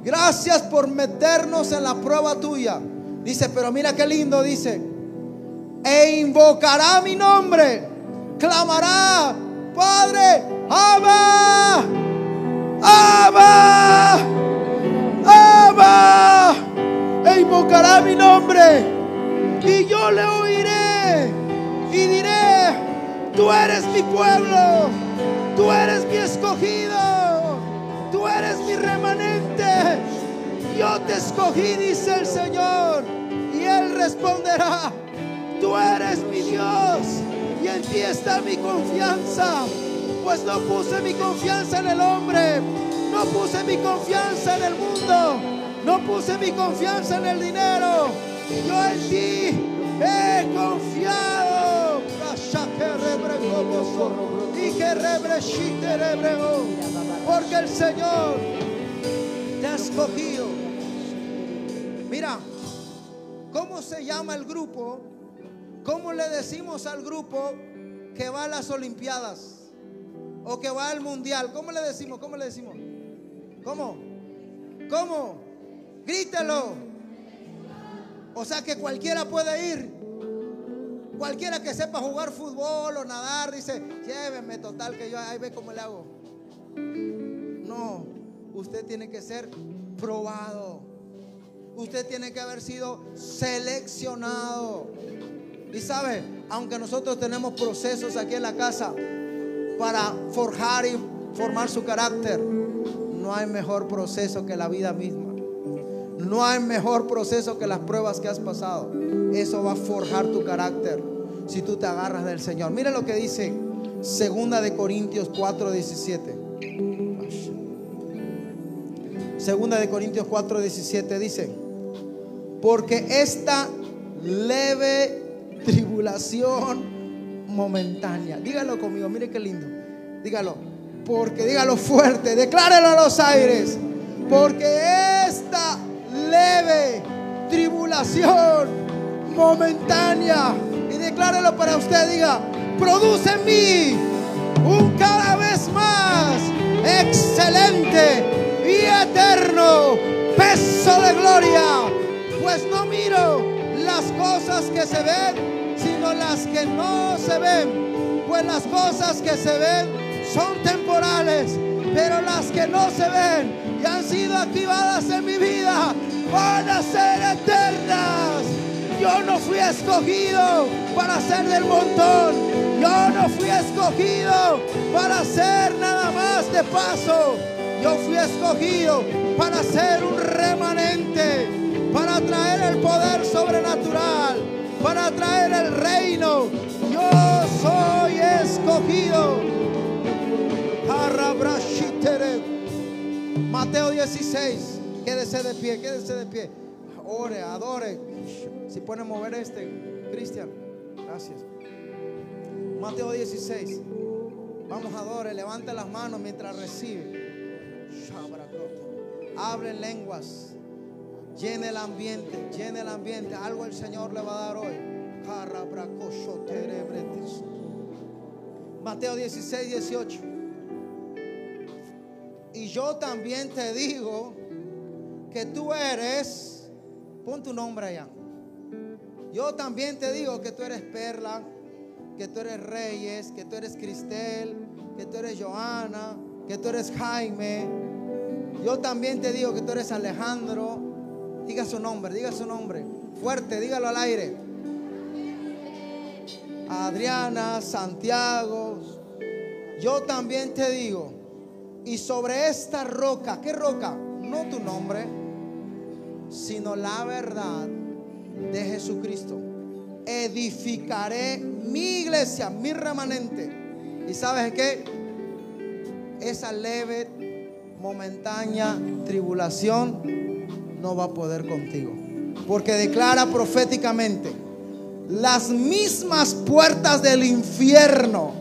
gracias por meternos en la prueba tuya. Dice, pero mira qué lindo, dice, e invocará mi nombre, clamará, Padre, Abba, Abba, Abba, e invocará mi nombre, y yo le oiré y diré, tú eres mi pueblo, tú eres mi escogido, tú eres mi remanente, yo te escogí, dice el Señor, y él responderá. Tú eres mi Dios y en ti está mi confianza. Pues no puse mi confianza en el hombre, no puse mi confianza en el mundo, no puse mi confianza en el dinero. Yo en ti he confiado. Y que. Porque el Señor te ha escogido. Mira, ¿cómo se llama el grupo? ¿Cómo le decimos al grupo que va a las Olimpiadas? O que va al Mundial. ¿Cómo le decimos? ¿Cómo le decimos? ¿Cómo? ¿Cómo? Grítelo. O sea que cualquiera puede ir. Cualquiera que sepa jugar fútbol o nadar, dice, lléveme total que yo ahí ve cómo le hago. No, usted tiene que ser probado. Usted tiene que haber sido seleccionado. Y sabe, aunque nosotros tenemos procesos aquí en la casa para forjar y formar su carácter, no hay mejor proceso que la vida misma. No hay mejor proceso que las pruebas que has pasado. Eso va a forjar tu carácter si tú te agarras del Señor. Mire lo que dice Segunda de Corintios 4:17. Segunda de Corintios 4:17 dice, porque esta leve tribulación momentánea. Dígalo conmigo, mire qué lindo. Dígalo, porque dígalo fuerte, declárelo a los aires. Porque esta leve tribulación momentánea, y declárelo para usted, diga, produce en mí un cada vez más excelente y eterno peso de gloria, pues no miro las cosas que se ven, las que no se ven, pues las cosas que se ven son temporales, pero las que no se ven y han sido activadas en mi vida van a ser eternas. Yo no fui escogido para ser del montón. Yo no fui escogido para ser nada más de paso. Yo fui escogido para ser un remanente, para traer el poder sobrenatural, para traer el reino. Yo soy escogido. Mateo 16. Quédese de pie, quédese de pie. Ore, adore. Si puede mover este, Cristian. Gracias. Mateo 16. Vamos, adore. Levante las manos mientras recibe. Abre lenguas. Llene el ambiente. Llene el ambiente. Algo el Señor le va a dar hoy. Mateo 16, 18. Y yo también te digo que tú eres, pon tu nombre allá. Yo también te digo que tú eres Perla, que tú eres Reyes, que tú eres Cristel, que tú eres Joana, que tú eres Jaime. Yo también te digo que tú eres Alejandro. Diga su nombre, diga su nombre. Fuerte, dígalo al aire. Adriana, Santiago. Yo también te digo. Y sobre esta roca, ¿qué roca? No tu nombre, sino la verdad de Jesucristo. Edificaré mi iglesia, mi remanente. ¿Y sabes qué? Esa leve, momentánea tribulación no va a poder contigo. Porque declara proféticamente, las mismas puertas del infierno,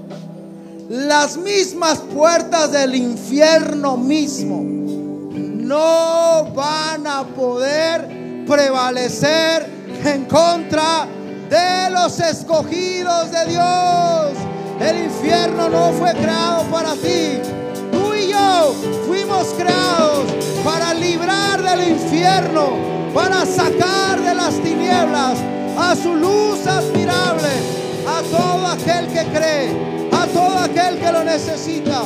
las mismas puertas del infierno mismo, no van a poder prevalecer en contra de los escogidos de Dios. El infierno no fue creado para ti. Fuimos creados para librar del infierno, para sacar de las tinieblas a su luz admirable, a todo aquel que cree, a todo aquel que lo necesita.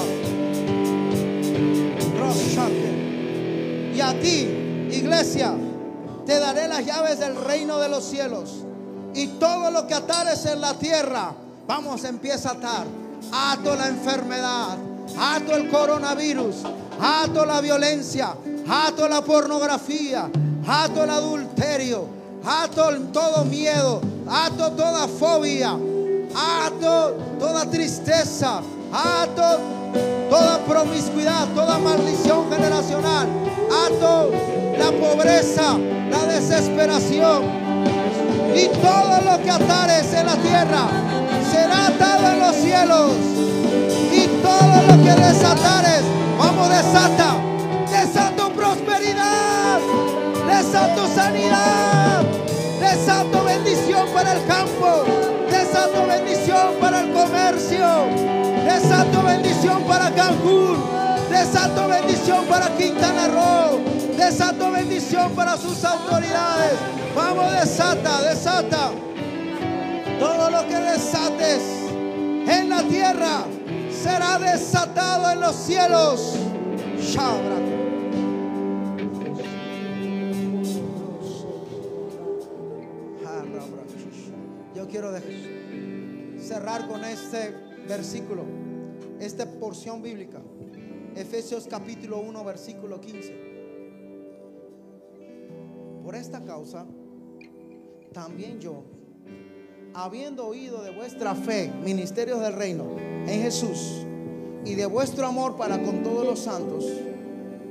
Y a ti, iglesia, te daré las llaves del reino de los cielos. Y todo lo que atares en la tierra, vamos, empieza a atar. Ato la enfermedad, ato el coronavirus, ato la violencia, ato la pornografía, ato el adulterio, ato todo miedo, ato toda fobia, ato toda tristeza, ato toda promiscuidad, toda maldición generacional, ato la pobreza, la desesperación. Y todo lo que atares en la tierra será atado en los cielos. Y todo lo que vamos desata, desato prosperidad, desato sanidad, desato bendición para el campo, desato bendición para el comercio, desato bendición para Cancún, desato bendición para Quintana Roo, desato bendición para sus autoridades. Vamos, desata, desata. Todo lo que desates en la tierra será desatado en los cielos. Yo quiero dejar- cerrar con este versículo, esta porción bíblica. Efesios capítulo 1, versículo 15. Por esta causa, también yo, habiendo oído de vuestra fe, ministerios del reino, en Jesús, y de vuestro amor para con todos los santos,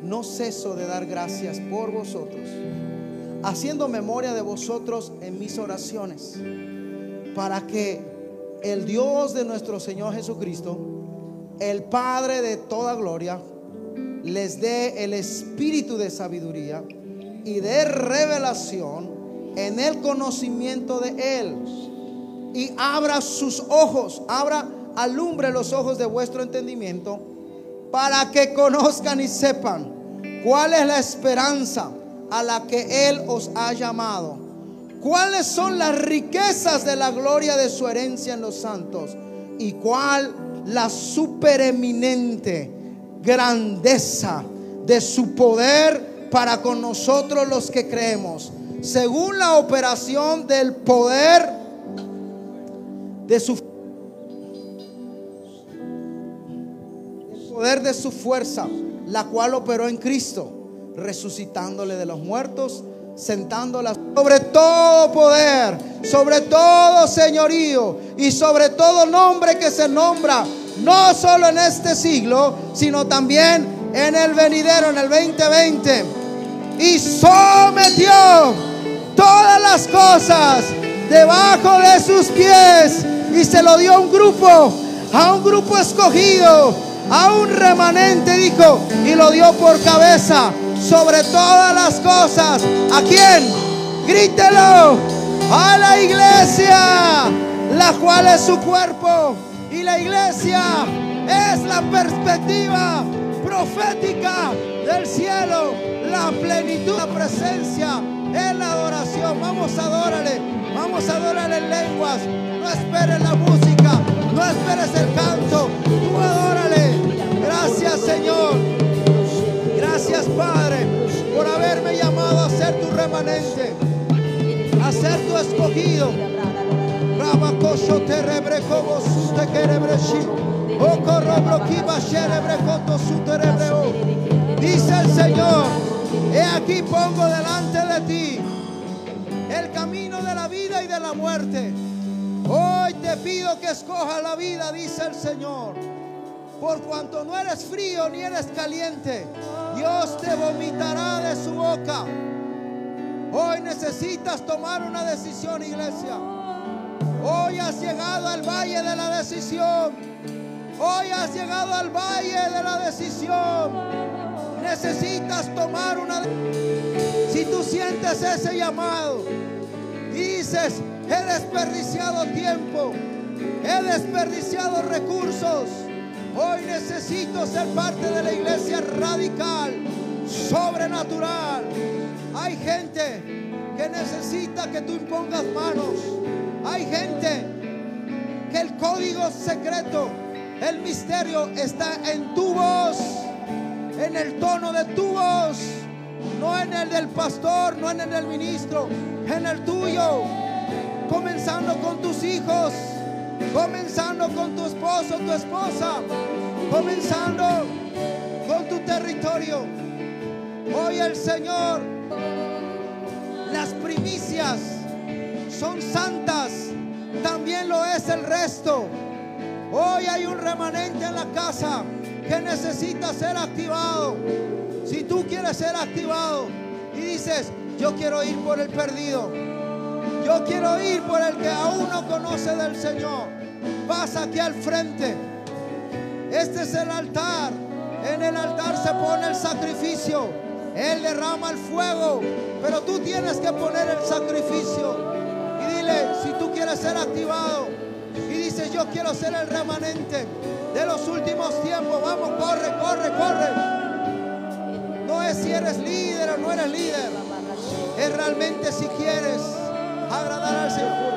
no ceso de dar gracias por vosotros, haciendo memoria de vosotros en mis oraciones, para que el Dios de nuestro Señor Jesucristo, el Padre de toda gloria, les dé el espíritu de sabiduría y de revelación en el conocimiento de Él. Y abra sus ojos, abra, alumbre los ojos de vuestro entendimiento para que conozcan y sepan cuál es la esperanza a la que Él os ha llamado. ¿Cuáles son las riquezas de la gloria de su herencia en los santos? ¿Y cuál la supereminente grandeza de su poder para con nosotros los que creemos? Según la operación del poder de su poder de su fuerza, la cual operó en Cristo, resucitándole de los muertos sentándola sobre todo poder, sobre todo señorío y sobre todo nombre que se nombra, no solo en este siglo, sino también en el venidero, en el 2020. Y sometió todas las cosas debajo de sus pies y se lo dio a un grupo, a un grupo escogido, a un remanente, dijo, y lo dio por cabeza sobre todas las cosas. ¿A quién? Grítelo. A la iglesia, la cual es su cuerpo. Y la iglesia es la perspectiva profética del cielo, la plenitud, la presencia, en la adoración. Vamos a adorarle, vamos a adorarle en lenguas. No esperes la música, no esperes el canto, tú adórale. Gracias Señor, gracias Padre por haberme llamado a ser tu remanente, a ser tu escogido. Te su. Dice el Señor, he aquí pongo delante de ti el camino de la vida y de la muerte. Hoy te pido que escojas la vida, dice el Señor. Por cuanto no eres frío ni eres caliente, Dios te vomitará de su boca. Hoy necesitas tomar una decisión, iglesia. Hoy has llegado al valle de la decisión. Hoy has llegado al valle de la decisión. Necesitas tomar una Si tú sientes ese llamado dices, he desperdiciado tiempo, he desperdiciado recursos. Hoy necesito ser parte de la iglesia radical, sobrenatural. Hay gente que necesita que tú impongas manos. Hay gente que el código secreto, el misterio está en tu voz, en el tono de tu voz, no en el del pastor, no en el del ministro, en el tuyo. Comenzando con tus hijos, comenzando con tu esposo, tu esposa, comenzando con tu territorio. Hoy el Señor, las primicias son santas, también lo es el resto. Hoy hay un remanente en la casa que necesita ser activado. Si tú quieres ser activado y dices, yo quiero ir por el perdido, yo quiero ir por el que aún no conoce del Señor, vas aquí al frente. Este es el altar. En el altar se pone el sacrificio. Él derrama el fuego. Pero tú tienes que poner el sacrificio. Y dile, si tú quieres ser activado. Y dices, yo quiero ser el remanente de los últimos tiempos. Vamos, corre, corre, corre. No es si eres líder o no eres líder. Es realmente si quieres agradar al Señor.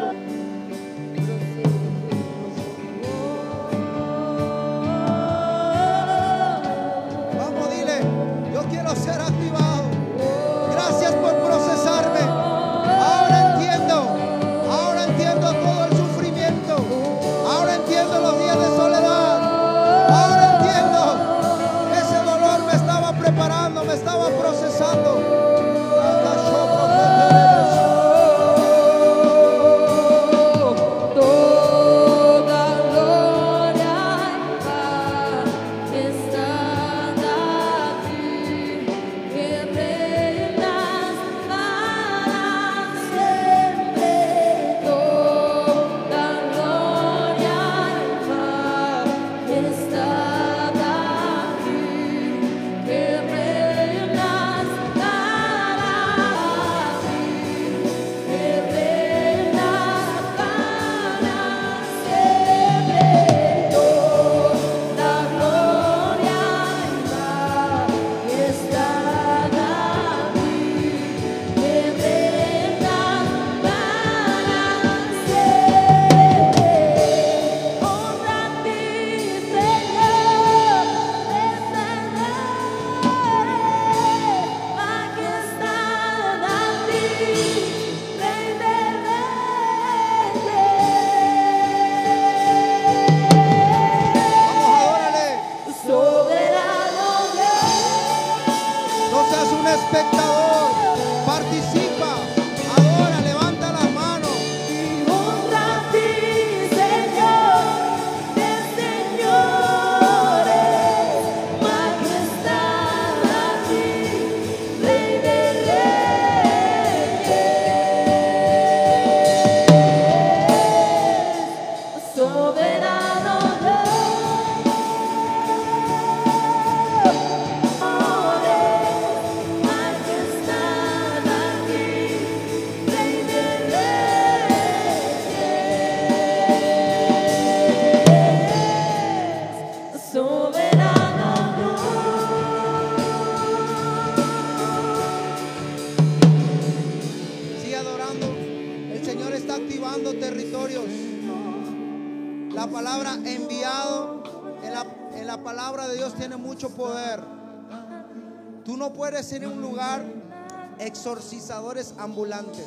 Ambulantes.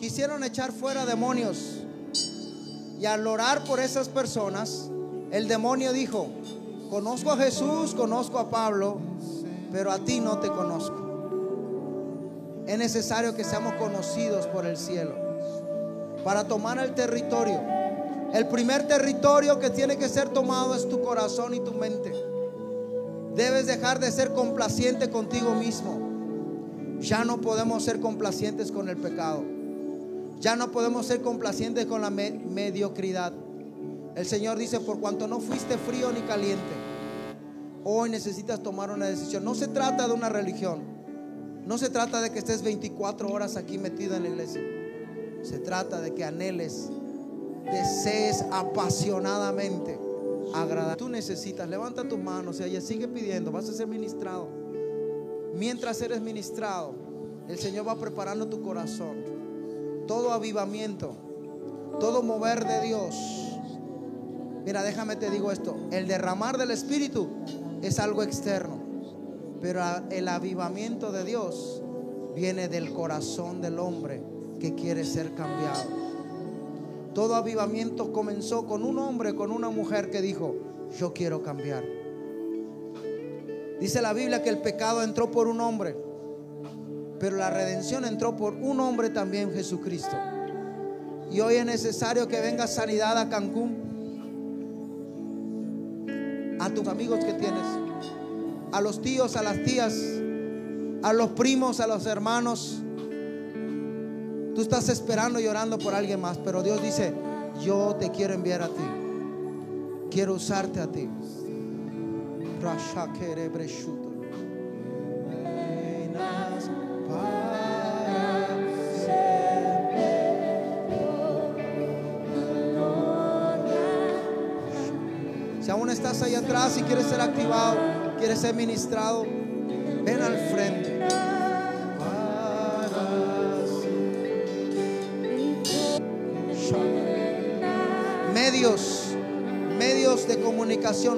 Quisieron echar fuera demonios. Y al orar por esas personas, el demonio dijo, conozco a Jesús, conozco a Pablo, pero a ti no te conozco. Es necesario que seamos conocidos por el cielo para tomar el territorio. El primer territorio que tiene que ser tomado es tu corazón y tu mente. Debes dejar de ser complaciente contigo mismo. Ya no podemos ser complacientes con el pecado. Ya no podemos ser complacientes con la me- mediocridad. El Señor dice, por cuanto no fuiste frío ni caliente, hoy necesitas tomar una decisión. No se trata de una religión. No se trata de que estés 24 horas aquí metido en la iglesia. Se trata de que anheles, desees apasionadamente agradar. Tú necesitas, levanta tus manos y ella sigue pidiendo, vas a ser ministrado. Mientras eres ministrado, el Señor va preparando tu corazón. Todo avivamiento, todo mover de Dios. Mira, déjame te digo esto, el derramar del Espíritu es algo externo, pero el avivamiento de Dios viene del corazón del hombre que quiere ser cambiado. Todo avivamiento comenzó con un hombre, con una mujer que dijo, yo quiero cambiar. Dice la Biblia que el pecado entró por un hombre, pero la redención entró por un hombre también, Jesucristo. Y hoy es necesario que venga sanidad a Cancún, a tus amigos que tienes, a los tíos, a las tías, a los primos, a los hermanos. Tú estás esperando y orando por alguien más, pero Dios dice, yo te quiero enviar a ti. Quiero usarte a ti. Si aún estás ahí atrás y quieres ser activado, quieres ser ministrado, ven al frente.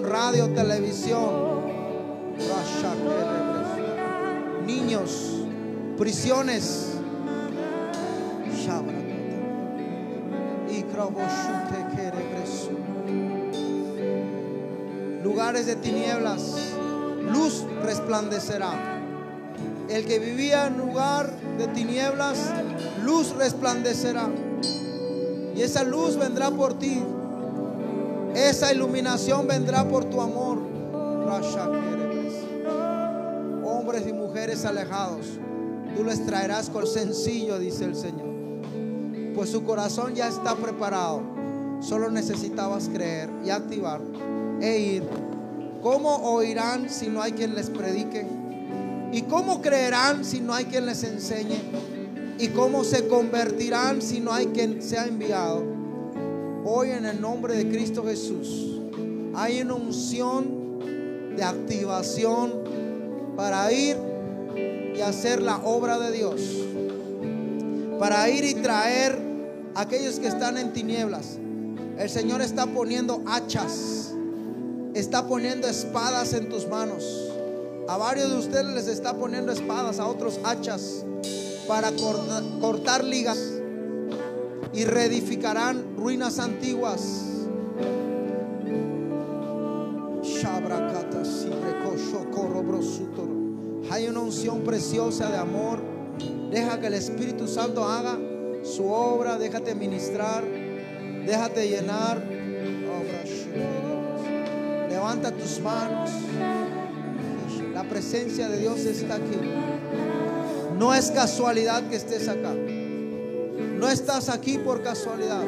Radio, televisión, niños, prisiones, lugares de tinieblas, luz resplandecerá. El que vivía en lugar de tinieblas, luz resplandecerá. Y esa luz vendrá por ti. Esa iluminación vendrá por tu amor. Hombres y mujeres alejados, tú les traerás con sencillo, dice el Señor. Pues su corazón ya está preparado. Solo necesitabas creer y activar e ir. ¿Cómo oirán si no hay quien les predique? ¿Y cómo creerán si no hay quien les enseñe? ¿Y cómo se convertirán si no hay quien sea enviado? Hoy en el nombre de Cristo Jesús hay una unción de activación para ir y hacer la obra de Dios. Para ir y traer a aquellos que están en tinieblas. El Señor está poniendo hachas, está poniendo espadas en tus manos. A varios de ustedes les está poniendo espadas, a otros hachas, para corta- cortar ligas y reedificarán ruinas antiguas. Hay una unción preciosa de amor. Deja que el Espíritu Santo haga su obra. Déjate ministrar. Déjate llenar. Levanta tus manos. La presencia de Dios está aquí. No es casualidad que estés acá. No estás aquí por casualidad.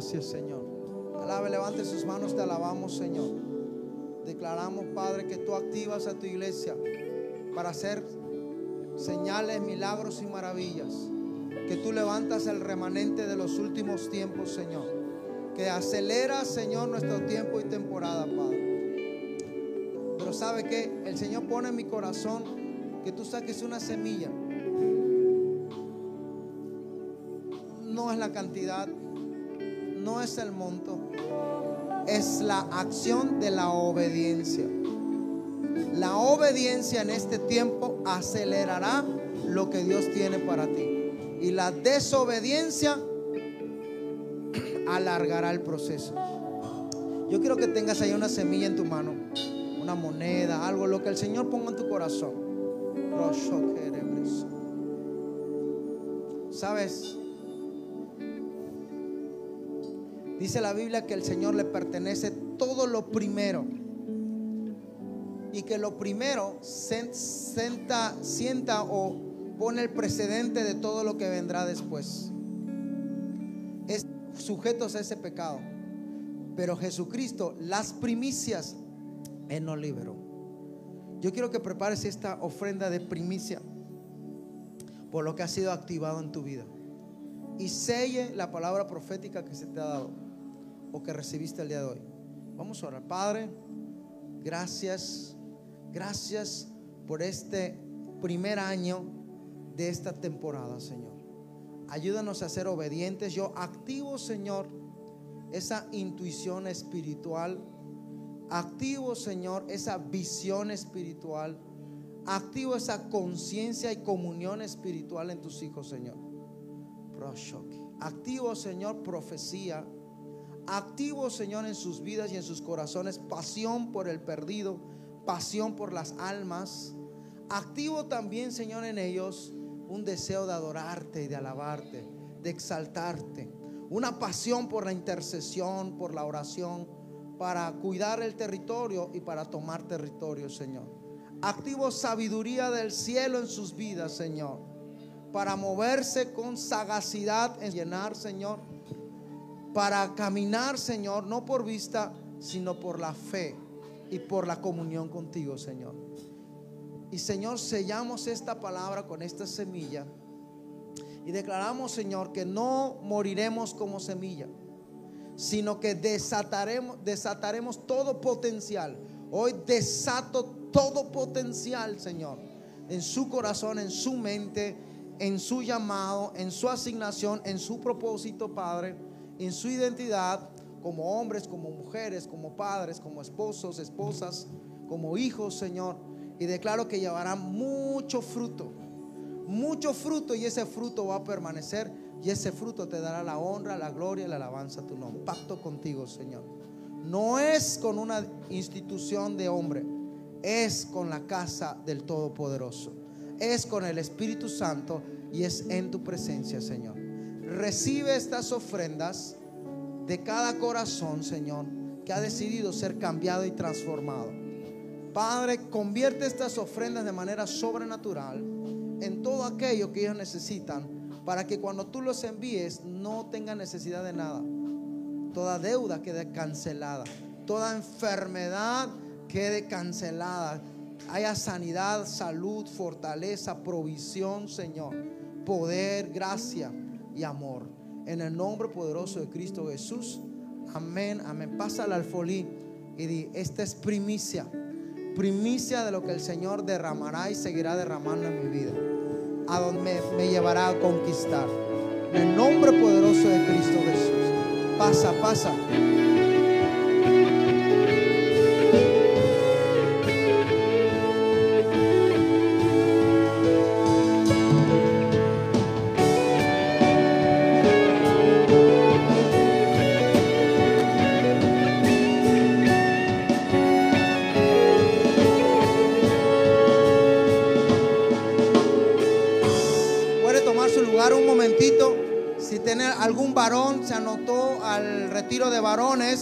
Gracias, Señor. Alabe, levante sus manos, te alabamos, Señor. Declaramos, Padre, que tú activas a tu iglesia para hacer señales, milagros y maravillas. Que tú levantas el remanente de los últimos tiempos, Señor. Que acelera, Señor, nuestro tiempo y temporada, Padre. Pero sabe que el Señor pone en mi corazón que tú saques una semilla. No es la cantidad, es el monto, es la acción de la obediencia. La obediencia en este tiempo acelerará lo que Dios tiene para ti. Y la desobediencia alargará el proceso. Yo quiero que tengas ahí una semilla en tu mano, una moneda, algo, lo que el Señor ponga en tu corazón. ¿Sabes? Dice la Biblia que el Señor le pertenece todo lo primero. Y que lo primero sienta, o pone el precedente de todo lo que vendrá después. Es sujetos a ese pecado. Pero Jesucristo, las primicias, Él nos liberó. Yo quiero que prepares esta ofrenda de primicia por lo que ha sido activado en tu vida. Y selle la palabra profética que se te ha dado o que recibiste el día de hoy. Vamos a orar. Padre, gracias, gracias por este primer año de esta temporada, Señor. Ayúdanos a ser obedientes. Yo activo, Señor, esa intuición espiritual. Activo, Señor, esa visión espiritual. Activo esa conciencia y comunión espiritual en tus hijos, Señor. Activo, Señor, profecía. Activo, Señor, en sus vidas y en sus corazones pasión por el perdido, pasión por las almas. Activo también, Señor, en ellos un deseo de adorarte y de alabarte, de exaltarte. Una pasión por la intercesión, por la oración, para cuidar el territorio y para tomar territorio, Señor. Activo sabiduría del cielo en sus vidas, Señor. Para moverse con sagacidad en llenar, Señor. Para caminar, Señor, no por vista, sino por la fe y por la comunión contigo, Señor. Y Señor, sellamos esta palabra con esta semilla. Y declaramos, Señor, que no moriremos como semilla, sino que desataremos, desataremos todo potencial. Hoy desato todo potencial, Señor, en su corazón, en su mente, en su llamado, en su asignación, en su propósito, Padre, en su identidad, como hombres, como mujeres, como padres, como esposos, esposas, como hijos, Señor. Y declaro que llevará mucho fruto, mucho fruto y ese fruto va a permanecer y ese fruto te dará la honra, la gloria la alabanza a tu nombre. Pacto contigo, Señor. No es con una institución de hombre, es con la casa del Todopoderoso. Es con el Espíritu Santo y es en tu presencia, Señor. Recibe estas ofrendas de cada corazón, Señor, que ha decidido ser cambiado y transformado. Padre, convierte estas ofrendas de manera sobrenatural en todo aquello que ellos necesitan para que cuando tú los envíes no tengan necesidad de nada. Toda deuda quede cancelada. Toda enfermedad quede cancelada. Haya sanidad, salud, fortaleza, provisión, Señor. Poder, gracia y amor. En el nombre poderoso de Cristo Jesús. Amén, amén. Pasa al alfolí y di, esta es primicia primicia de lo que el Señor derramará y seguirá derramando en mi vida, a donde me, me llevará a conquistar. En el nombre poderoso de Cristo Jesús. Pasa, pasa. Varón, se anotó al retiro de varones.